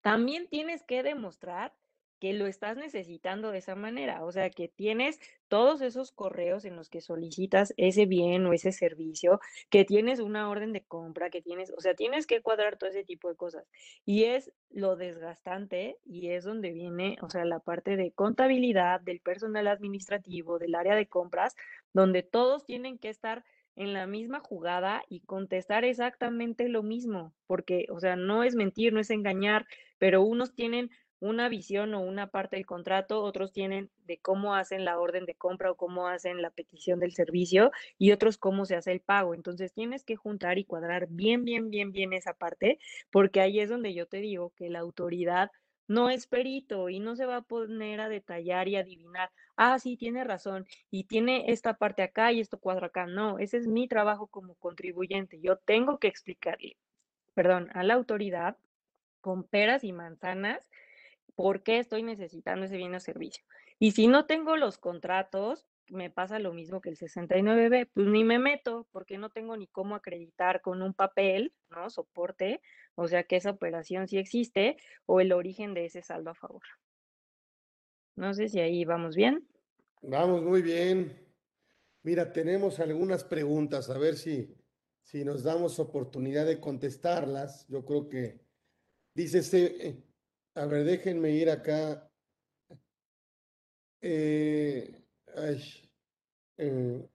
también tienes que demostrar que lo estás necesitando de esa manera, o sea, que tienes todos esos correos en los que solicitas ese bien o ese servicio, que tienes una orden de compra, que tienes, o sea, tienes que cuadrar todo ese tipo de cosas. Y es lo desgastante y es donde viene, o sea, la parte de contabilidad, del personal administrativo, del área de compras, donde todos tienen que estar en la misma jugada y contestar exactamente lo mismo, porque, o sea, no es mentir, no es engañar, pero unos tienen una visión o una parte del contrato, otros tienen de cómo hacen la orden de compra o cómo hacen la petición del servicio y otros cómo se hace el pago. Entonces tienes que juntar y cuadrar bien, bien, bien, bien esa parte, porque ahí es donde yo te digo que la autoridad no es perito y no se va a poner a detallar y adivinar, ah, sí, tiene razón y tiene esta parte acá y esto cuadro acá. No, ese es mi trabajo como contribuyente. Yo tengo que explicarle, perdón, a la autoridad con peras y manzanas por qué estoy necesitando ese bien o servicio. Y si no tengo los contratos, me pasa lo mismo que el 69B, pues ni me meto porque no tengo ni cómo acreditar con un papel, ¿no? Soporte, o sea que esa operación sí existe o el origen de ese saldo a favor. No sé si ahí vamos bien. Vamos muy bien. Mira, tenemos algunas preguntas, a ver si, si nos damos oportunidad de contestarlas. Yo creo que dice, este, a ver, déjenme ir acá. Eh, ay, eh,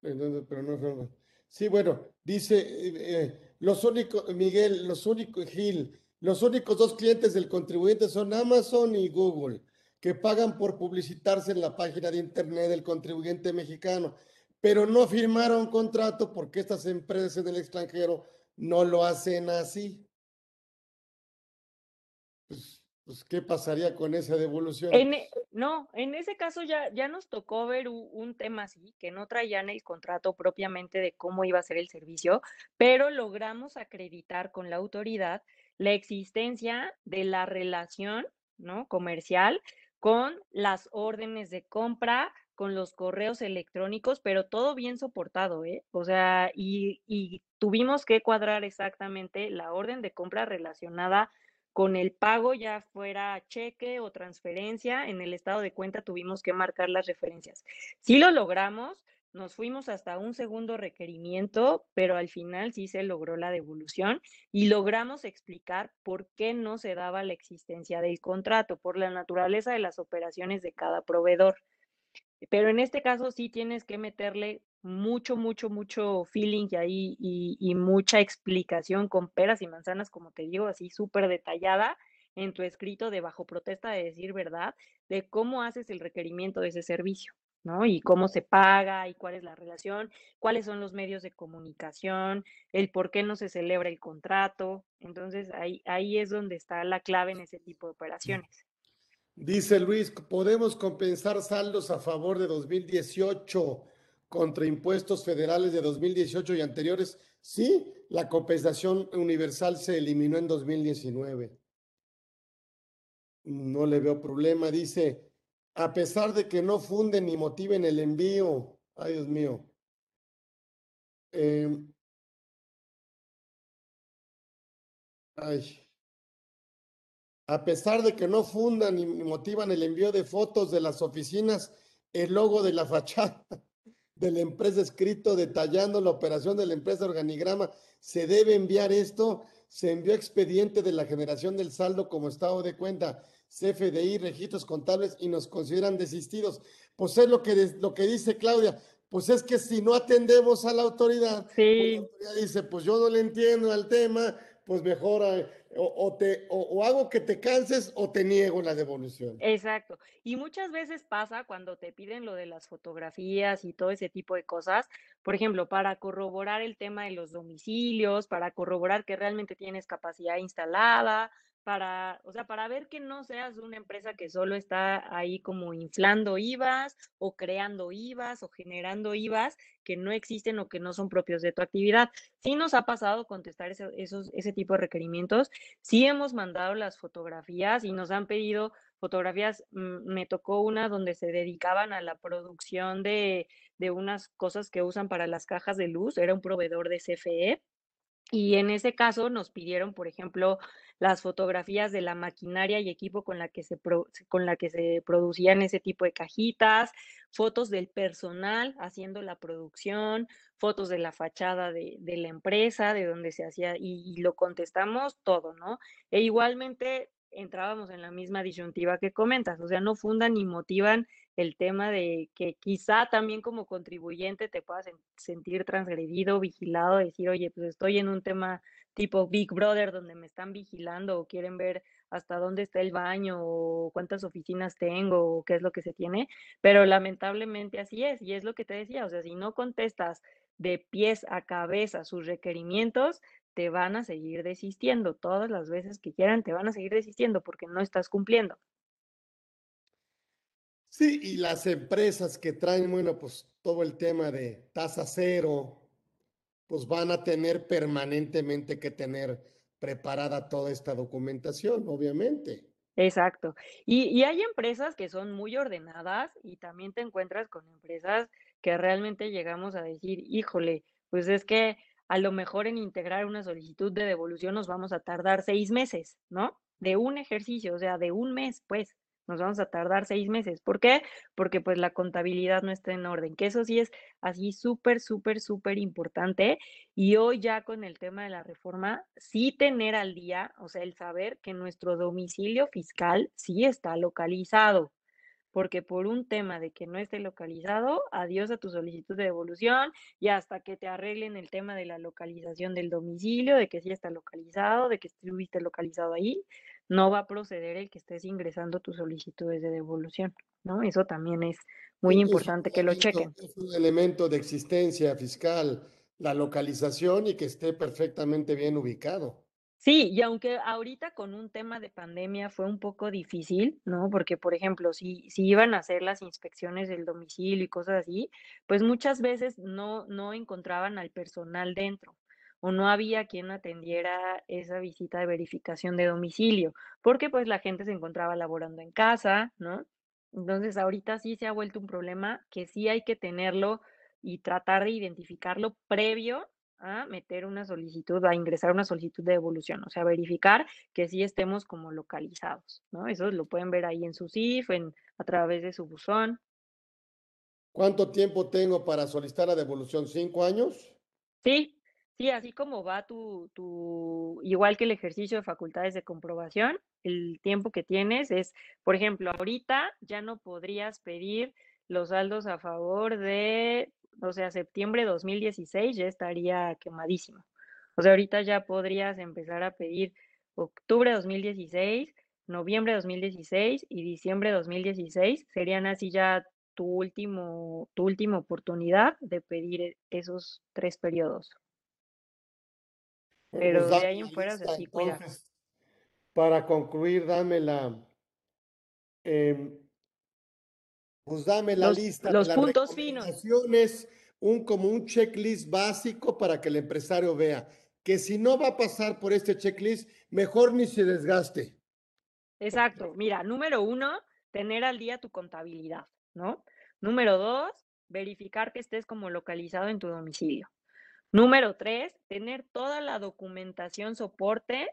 pero no, Sí, bueno, dice eh, eh, los únicos, Miguel, los únicos, Gil, los únicos dos clientes del contribuyente son Amazon y Google, que pagan por publicitarse en la página de internet del contribuyente mexicano, pero no firmaron contrato porque estas empresas en el extranjero no lo hacen así. Pues, pues, ¿qué pasaría con esa devolución? E, no, en ese caso ya, ya nos tocó ver un, tema así, que no traían el contrato propiamente de cómo iba a ser el servicio, pero logramos acreditar con la autoridad la existencia de la relación ¿no? comercial con las órdenes de compra, con los correos electrónicos, pero todo bien soportado, ¿eh? O sea, y, y tuvimos que cuadrar exactamente la orden de compra relacionada con el pago ya fuera cheque o transferencia, en el estado de cuenta tuvimos que marcar las referencias. Si lo logramos, nos fuimos hasta un segundo requerimiento, pero al final sí se logró la devolución y logramos explicar por qué no se daba la existencia del contrato, por la naturaleza de las operaciones de cada proveedor. Pero en este caso sí tienes que meterle mucho, mucho, mucho feeling y ahí y, mucha explicación con peras y manzanas, como te digo, así súper detallada en tu escrito de bajo protesta de decir verdad, de cómo haces el requerimiento de ese servicio, ¿no? Y cómo se paga y cuál es la relación, cuáles son los medios de comunicación, el por qué no se celebra el contrato. Entonces, ahí, ahí es donde está la clave en ese tipo de operaciones. Dice Luis, ¿podemos compensar saldos a favor de 2018 contra impuestos federales de 2018 y anteriores? Sí, la compensación universal se eliminó en 2019. No le veo problema. Dice, a pesar de que no funden ni motiven el envío. Ay, Dios mío. Em, ay. A pesar de que no fundan ni motivan el envío de fotos de las oficinas, el logo de la fachada de la empresa escrito detallando la operación de la empresa organigrama, se debe enviar esto, se envió expediente de la generación del saldo como estado de cuenta, CFDI, registros contables y nos consideran desistidos. Pues es lo que, lo que dice Claudia, pues es que si no atendemos a la autoridad, pues la autoridad dice, pues yo no le entiendo al tema, pues mejor eh, o, te, o, hago que te canses o te niego la devolución. Exacto. Y muchas veces pasa cuando te piden lo de las fotografías y todo ese tipo de cosas, por ejemplo, para corroborar el tema de los domicilios, para corroborar que realmente tienes capacidad instalada, para, o sea, para ver que no seas una empresa que solo está ahí como inflando IVAs o creando IVAs o generando IVAs que no existen o que no son propios de tu actividad. Sí nos ha pasado contestar esos, ese tipo de requerimientos, sí hemos mandado las fotografías y nos han pedido fotografías, mm, me tocó una donde se dedicaban a la producción de, de unas cosas que usan para las cajas de luz, era un proveedor de CFE Y en ese caso nos pidieron, por ejemplo, las fotografías de la maquinaria y equipo con la que se, con la que se producían ese tipo de cajitas, fotos del personal haciendo la producción, fotos de la fachada de, de la empresa, de donde se hacía, y, y, lo contestamos todo, ¿no? E igualmente entrábamos en la misma disyuntiva que comentas, o sea, no fundan ni motivan el tema de que quizá también como contribuyente te puedas sentir transgredido, vigilado, decir, oye, pues estoy en un tema tipo Big Brother donde me están vigilando o quieren ver hasta dónde está el baño o cuántas oficinas tengo o qué es lo que se tiene, pero lamentablemente así es y es lo que te decía, o sea, si no contestas de pies a cabeza sus requerimientos, te van a seguir desistiendo. Todas las veces que quieran, te van a seguir desistiendo porque no estás cumpliendo. Sí, y las empresas que traen, bueno, pues todo el tema de tasa cero, pues van a tener permanentemente que tener preparada toda esta documentación, obviamente. Exacto. Y, y, hay empresas que son muy ordenadas y también te encuentras con empresas que realmente llegamos a decir, híjole, pues es que a lo mejor en integrar una solicitud de devolución nos vamos a tardar seis meses, ¿no? De un ejercicio, o sea, de un mes, pues, nos vamos a tardar seis meses. ¿Por qué? Porque pues la contabilidad no está en orden, que eso sí es así súper, súper, súper importante. Y hoy ya con el tema de la reforma, sí tener al día, o sea, el saber que nuestro domicilio fiscal sí está localizado porque por un tema de que no esté localizado, adiós a tu solicitud de devolución y hasta que te arreglen el tema de la localización del domicilio, de que sí está localizado, de que estuviste localizado ahí, no va a proceder el que estés ingresando tus solicitudes de devolución, ¿no? Eso también es muy importante que lo chequen. Es un elemento de existencia fiscal, la localización y que esté perfectamente bien ubicado. Sí, y aunque ahorita con un tema de pandemia fue un poco difícil, ¿no? Porque, por ejemplo, si, si iban a hacer las inspecciones del domicilio y cosas así, pues muchas veces no, no encontraban al personal dentro o no había quien atendiera esa visita de verificación de domicilio, porque pues la gente se encontraba laborando en casa, ¿no? Entonces ahorita sí se ha vuelto un problema que sí hay que tenerlo y tratar de identificarlo previo a meter una solicitud, a ingresar una solicitud de devolución, o sea, verificar que sí estemos como localizados, ¿no? Eso lo pueden ver ahí en su CIF, en, a través de su buzón. ¿Cuánto tiempo tengo para solicitar la devolución? ¿Cinco años? Sí, sí, así como va tu, tu, igual que el ejercicio de facultades de comprobación, el tiempo que tienes es, por ejemplo, ahorita ya no podrías pedir los saldos a favor de o sea, septiembre de 2016 ya estaría quemadísimo. O sea, ahorita ya podrías empezar a pedir octubre de 2016, noviembre de 2016 y diciembre de 2016. Serían así ya tu, último, tu última oportunidad de pedir e, esos tres periodos. Pues Pero de ahí en fuera, así cuida. Para concluir, dame la, eh, pues dame la lista los de las puntos finos. Un, como un checklist básico para que el empresario vea que si no va a pasar por este checklist, mejor ni se desgaste. Exacto. Mira, número uno, tener al día tu contabilidad, ¿no? Número dos, verificar que estés como localizado en tu domicilio. Número tres, tener toda la documentación soporte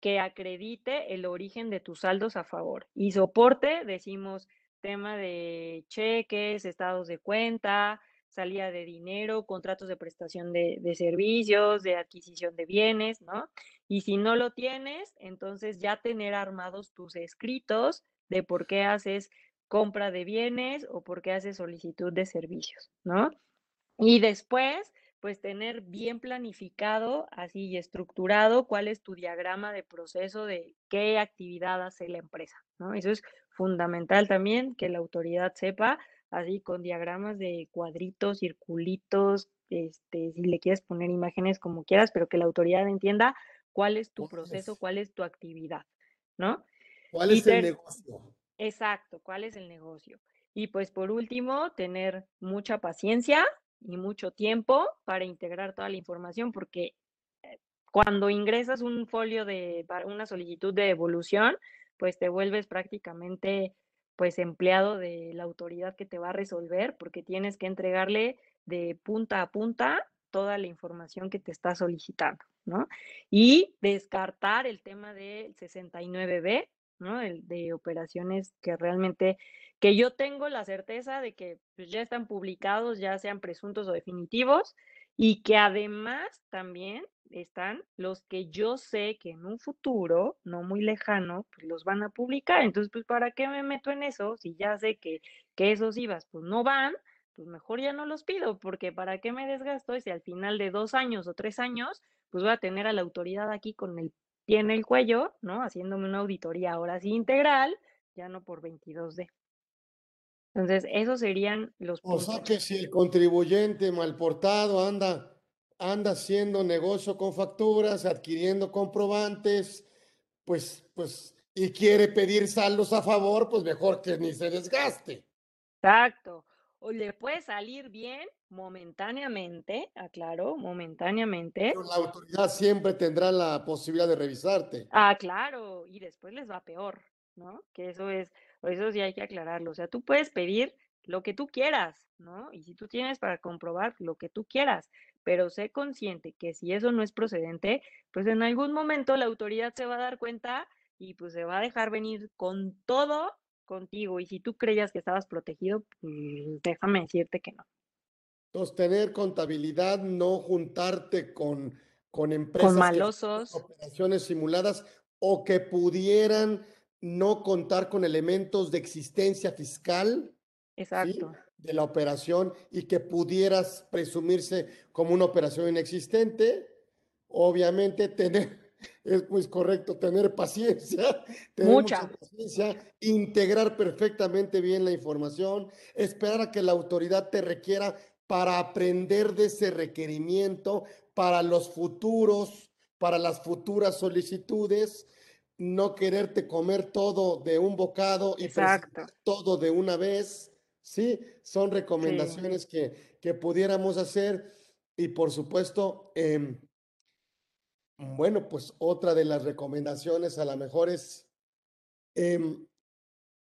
que acredite el origen de tus saldos a favor. Y soporte, decimos, tema de cheques, estados de cuenta, salida de dinero, contratos de prestación de, servicios, de adquisición de bienes, ¿no? Y si no lo tienes, entonces ya tener armados tus escritos de por qué haces compra de bienes o por qué haces solicitud de servicios, ¿no? Y después, pues tener bien planificado, así y estructurado, cuál es tu diagrama de proceso de qué actividad hace la empresa, ¿no? Eso es fundamental también que la autoridad sepa, así con diagramas de cuadritos, circulitos, este, si le quieres poner imágenes como quieras, pero que la autoridad entienda cuál es tu proceso, cuál es tu actividad, ¿no? ¿Cuál es el negocio? Exacto, cuál es el negocio. Y pues por último, tener mucha paciencia y mucho tiempo para integrar toda la información, porque eh, cuando ingresas un folio de una solicitud de evolución, pues te vuelves prácticamente pues empleado de la autoridad que te va a resolver porque tienes que entregarle de punta a punta toda la información que te está solicitando, ¿no? Y descartar el tema del 69B, ¿no? El de operaciones que realmente, que yo tengo la certeza de que pues, ya están publicados, ya sean presuntos o definitivos, y que además también están los que yo sé que en un futuro, no muy lejano, pues los van a publicar. Entonces, pues, ¿para qué me meto en eso? Si ya sé que, que esos IVAs, pues no van, pues mejor ya no los pido, porque ¿para qué me desgasto? Y si al final de dos años o tres años, pues voy a tener a la autoridad aquí con el en el cuello, ¿no? Haciéndome una auditoría ahora sí integral, ya no por 22D. Entonces, esos serían los O sea que si el contribuyente mal portado anda, anda haciendo negocio con facturas, adquiriendo comprobantes, pues, pues, y quiere pedir saldos a favor, pues mejor que ni se desgaste. Exacto. O le puede salir bien momentáneamente, aclaro, momentáneamente. Pero la autoridad siempre tendrá la posibilidad de revisarte. Ah, claro, y después les va peor, ¿no? Que eso es, eso sí hay que aclararlo. O sea, tú puedes pedir lo que tú quieras, ¿no? Y si tú tienes para comprobar lo que tú quieras, pero sé consciente que si eso no es procedente, pues en algún momento la autoridad se va a dar cuenta y pues se va a dejar venir con todo contigo. Y si tú creías que estabas protegido, pues déjame decirte que no. Entonces, tener contabilidad, no juntarte con, con empresas con malosos. operaciones simuladas o que pudieran no contar con elementos de existencia fiscal Exacto. de la operación y que pudieras presumirse como una operación inexistente. Obviamente, tener, es muy correcto, tener paciencia, tener mucha. paciencia, integrar perfectamente bien la información, esperar a que la autoridad te requiera para aprender de ese requerimiento para los futuros, para las futuras solicitudes no quererte comer todo de un bocado y todo de una vez, ¿sí? Son recomendaciones que, que pudiéramos hacer y por supuesto, em, bueno, pues otra de las recomendaciones a lo mejor es em,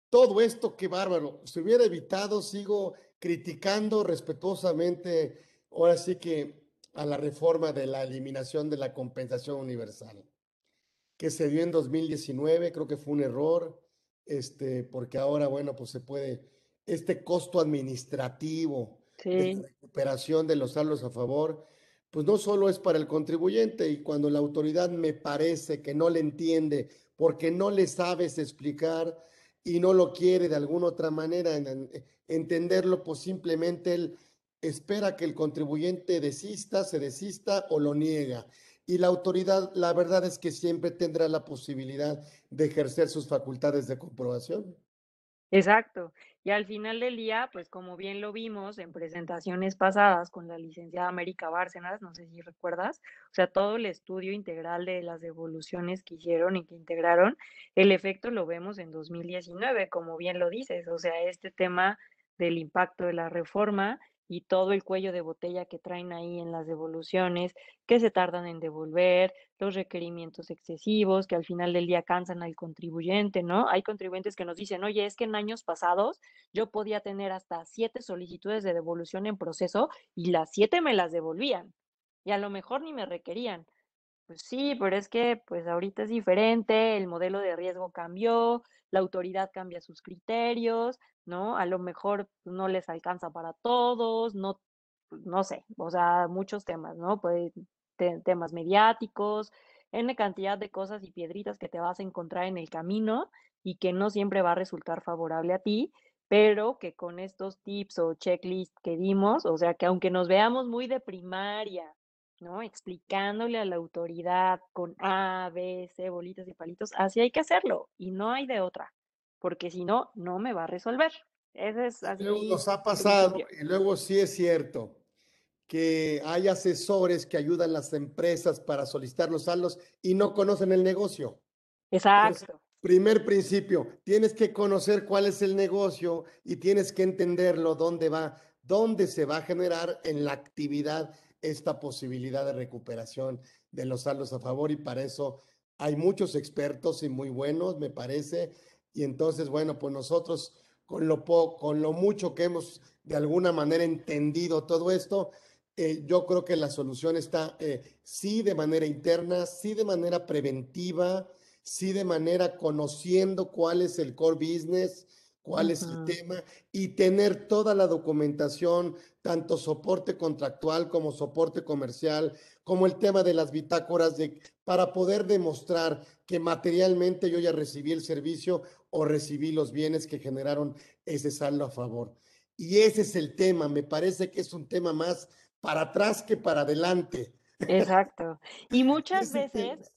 todo esto, qué bárbaro, se hubiera evitado, sigo criticando respetuosamente, ahora sí que a la reforma de la eliminación de la compensación universal que se dio en 2019, creo que fue un error, este, porque ahora, bueno, pues se puede, este costo administrativo de recuperación de los saldos a favor, pues no solo es para el contribuyente y cuando la autoridad me parece que no le entiende porque no le sabes explicar y no lo quiere de alguna otra manera entenderlo, pues simplemente él espera que el contribuyente desista, se desista o lo niega y la autoridad, la verdad es que siempre tendrá la posibilidad de ejercer sus facultades de comprobación. Exacto. Y al final del día, pues como bien lo vimos en presentaciones pasadas con la licenciada América Bárcenas, no sé si recuerdas, o sea, todo el estudio integral de las devoluciones que hicieron y que integraron, el efecto lo vemos en 2019, como bien lo dices, o sea, este tema del impacto de la reforma y todo el cuello de botella que traen ahí en las devoluciones, que se tardan en devolver, los requerimientos excesivos, que al final del día cansan al contribuyente, ¿no? Hay contribuyentes que nos dicen, oye, es que en años pasados yo podía tener hasta siete solicitudes de devolución en proceso y las siete me las devolvían y a lo mejor ni me requerían. Pues sí, pero es que pues ahorita es diferente, el modelo de riesgo cambió, la autoridad cambia sus criterios, ¿no? A lo mejor no les alcanza para todos, no, no sé, o sea, muchos temas, ¿no? Pues, temas mediáticos, N cantidad de cosas y piedritas que te vas a encontrar en el camino y que no siempre va a resultar favorable a ti, pero que con estos tips o checklists que dimos, o sea, que aunque nos veamos muy de primaria, ¿no? Explicándole a la autoridad con A, B, C, bolitas y palitos, así hay que hacerlo y no hay de otra, porque si no, no me va a resolver. Ese es así. Luego nos ha pasado y luego sí es cierto que hay asesores que ayudan a las empresas para solicitar los saldos y no conocen el negocio. Exacto. primer principio, tienes que conocer cuál es el negocio y tienes que entenderlo, dónde va, dónde se va a generar en la actividad esta posibilidad de recuperación de los saldos a favor y para eso hay muchos expertos y muy buenos, me parece. Y entonces, bueno, pues nosotros con lo, con lo mucho que hemos de alguna manera entendido todo esto, eh, yo creo que la solución está eh, sí de manera interna, sí de manera preventiva, sí de manera conociendo cuál es el core business, cuál es el tema y tener toda la documentación, tanto soporte contractual como soporte comercial, como el tema de las bitácoras, de, para poder demostrar que materialmente yo ya recibí el servicio o recibí los bienes que generaron ese saldo a favor. Y ese es el tema, me parece que es un tema más para atrás que para adelante. Exacto. Y muchas veces,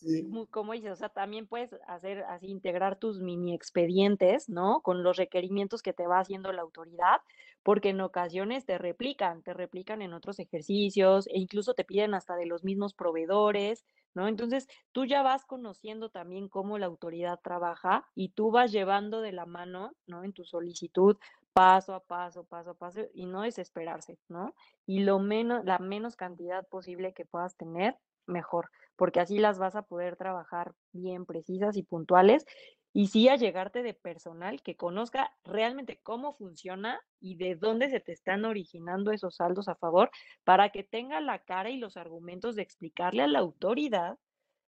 como dices, o sea, también puedes hacer así, integrar tus mini expedientes, ¿no? Con los requerimientos que te va haciendo la autoridad, porque en ocasiones te replican, te replican en otros ejercicios e incluso te piden hasta de los mismos proveedores, ¿no? Entonces, tú ya vas conociendo también cómo la autoridad trabaja y tú vas llevando de la mano, ¿no? En tu solicitud, paso a paso, paso a paso, y no desesperarse, ¿no? Y lo menos, la menos cantidad posible que puedas tener, mejor, porque así las vas a poder trabajar bien precisas y puntuales y sí a llegarte de personal que conozca realmente cómo funciona y de dónde se te están originando esos saldos a favor para que tenga la cara y los argumentos de explicarle a la autoridad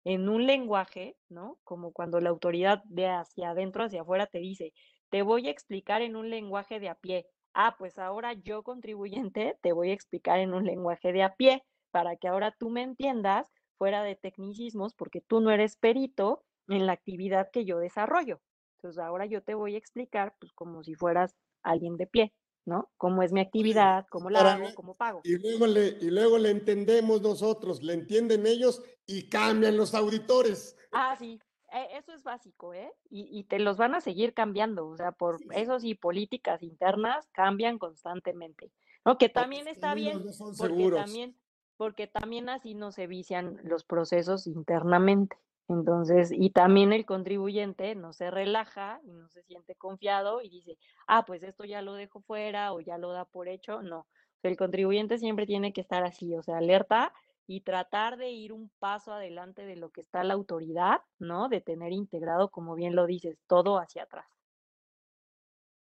en un lenguaje, ¿no? Como cuando la autoridad de hacia adentro, hacia afuera te dice, te voy a explicar en un lenguaje de a pie. Ah, pues ahora yo contribuyente te voy a explicar en un lenguaje de a pie para que ahora tú me entiendas fuera de tecnicismos porque tú no eres perito en la actividad que yo desarrollo. Entonces ahora yo te voy a explicar pues como si fueras alguien de pie, ¿no? Cómo es mi actividad, cómo la hago, cómo pago. Y luego, le, y luego le entendemos nosotros, le entienden ellos y cambian los auditores. Ah, sí, eso es básico, ¿eh? Y, te los van a seguir cambiando, o sea, por eso sí, políticas internas cambian constantemente, ¿no? Que también está bien, porque también, porque también así no se vician los procesos internamente. Entonces, y también el contribuyente no se relaja y no se siente confiado y dice, ah, pues esto ya lo dejo fuera o ya lo da por hecho. No, el contribuyente siempre tiene que estar así, o sea, alerta y tratar de ir un paso adelante de lo que está la autoridad, ¿no? De tener integrado, como bien lo dices, todo hacia atrás.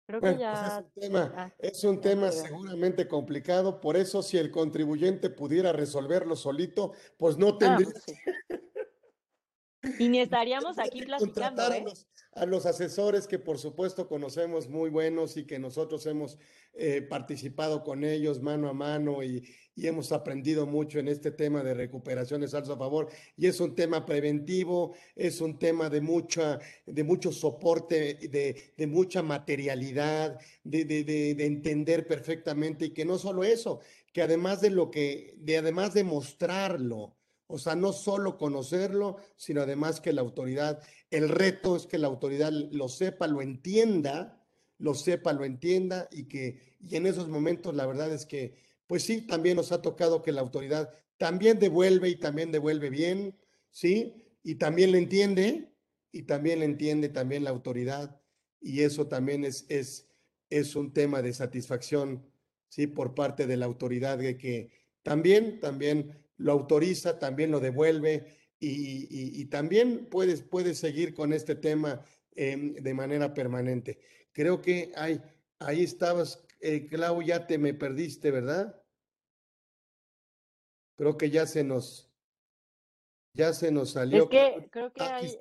Creo que pues, ya... es un tema, seguramente complicado, por eso si el contribuyente pudiera resolverlo solito, pues no ah, tendría... Pues y ni estaríamos aquí platicando. ¿eh? A, los, asesores que por supuesto conocemos muy buenos y que nosotros hemos eh, participado con ellos mano a mano y, hemos aprendido mucho en este tema de recuperación de saldos a favor. Y es un tema preventivo, es un tema de, mucha, de mucho soporte, de, de mucha materialidad, de, de, entender perfectamente y que no solo eso, que además de lo que, de además de mostrarlo, o sea, no solo conocerlo, sino además que la autoridad, el reto es que la autoridad lo sepa, lo entienda, lo sepa, lo entienda y que y en esos momentos la verdad es que, pues sí, también nos ha tocado que la autoridad también devuelve y también devuelve bien, ¿sí? Y también le entiende y también le entiende también la autoridad y eso también es, es, es un tema de satisfacción, ¿sí? Por parte de la autoridad de que también, también lo autoriza, también lo devuelve y, también puedes, puedes seguir con este tema em, de manera permanente. Creo que hay, ahí estabas, eh, Clau, ya te me perdiste, ¿verdad? Creo que ya se nos, ya se nos salió. Es que creo que hay,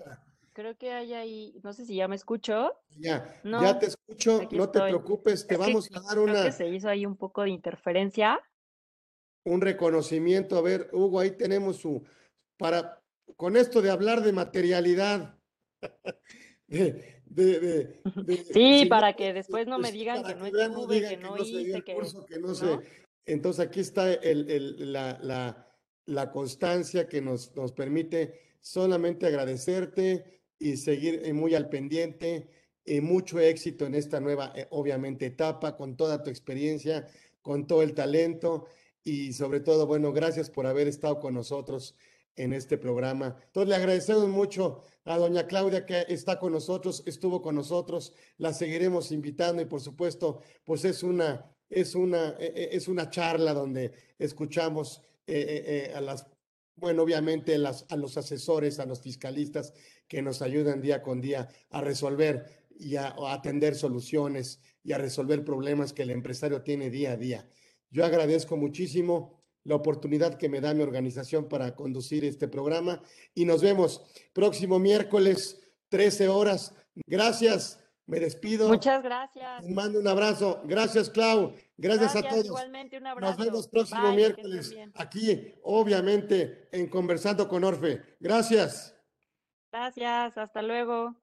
creo que hay ahí, no sé si ya me escucho. Ya, ya te escucho, no te preocupes, te vamos a dar una. Creo que se hizo ahí un poco de interferencia un reconocimiento. A ver, Hugo, ahí tenemos su, para, con esto de hablar de materialidad. De, sí, para que después no me digan que no estuve, que, no hice, que, que no, sé. Entonces aquí está el, el, la, la, la, constancia que nos, nos permite solamente agradecerte y seguir eh, muy al pendiente. y mucho éxito en esta nueva, eh, obviamente, etapa, con toda tu experiencia, con todo el talento y sobre todo, bueno, gracias por haber estado con nosotros en este programa. Entonces, le agradecemos mucho a doña Claudia que está con nosotros, estuvo con nosotros, la seguiremos invitando y por supuesto, pues es una, es una, e, e, es una charla donde escuchamos eh, eh, a las, bueno, obviamente las, a los asesores, a los fiscalistas que nos ayudan día con día a resolver y a atender soluciones y a resolver problemas que el empresario tiene día a día. Yo agradezco muchísimo la oportunidad que me da mi organización para conducir este programa y nos vemos próximo miércoles, 13 horas. Gracias, me despido. Muchas gracias. Les mando un abrazo. Gracias, Clau. Gracias, a todos. Igualmente, un abrazo. Nos vemos próximo miércoles aquí, obviamente, en Conversando con Orfe. Gracias. Gracias, hasta luego.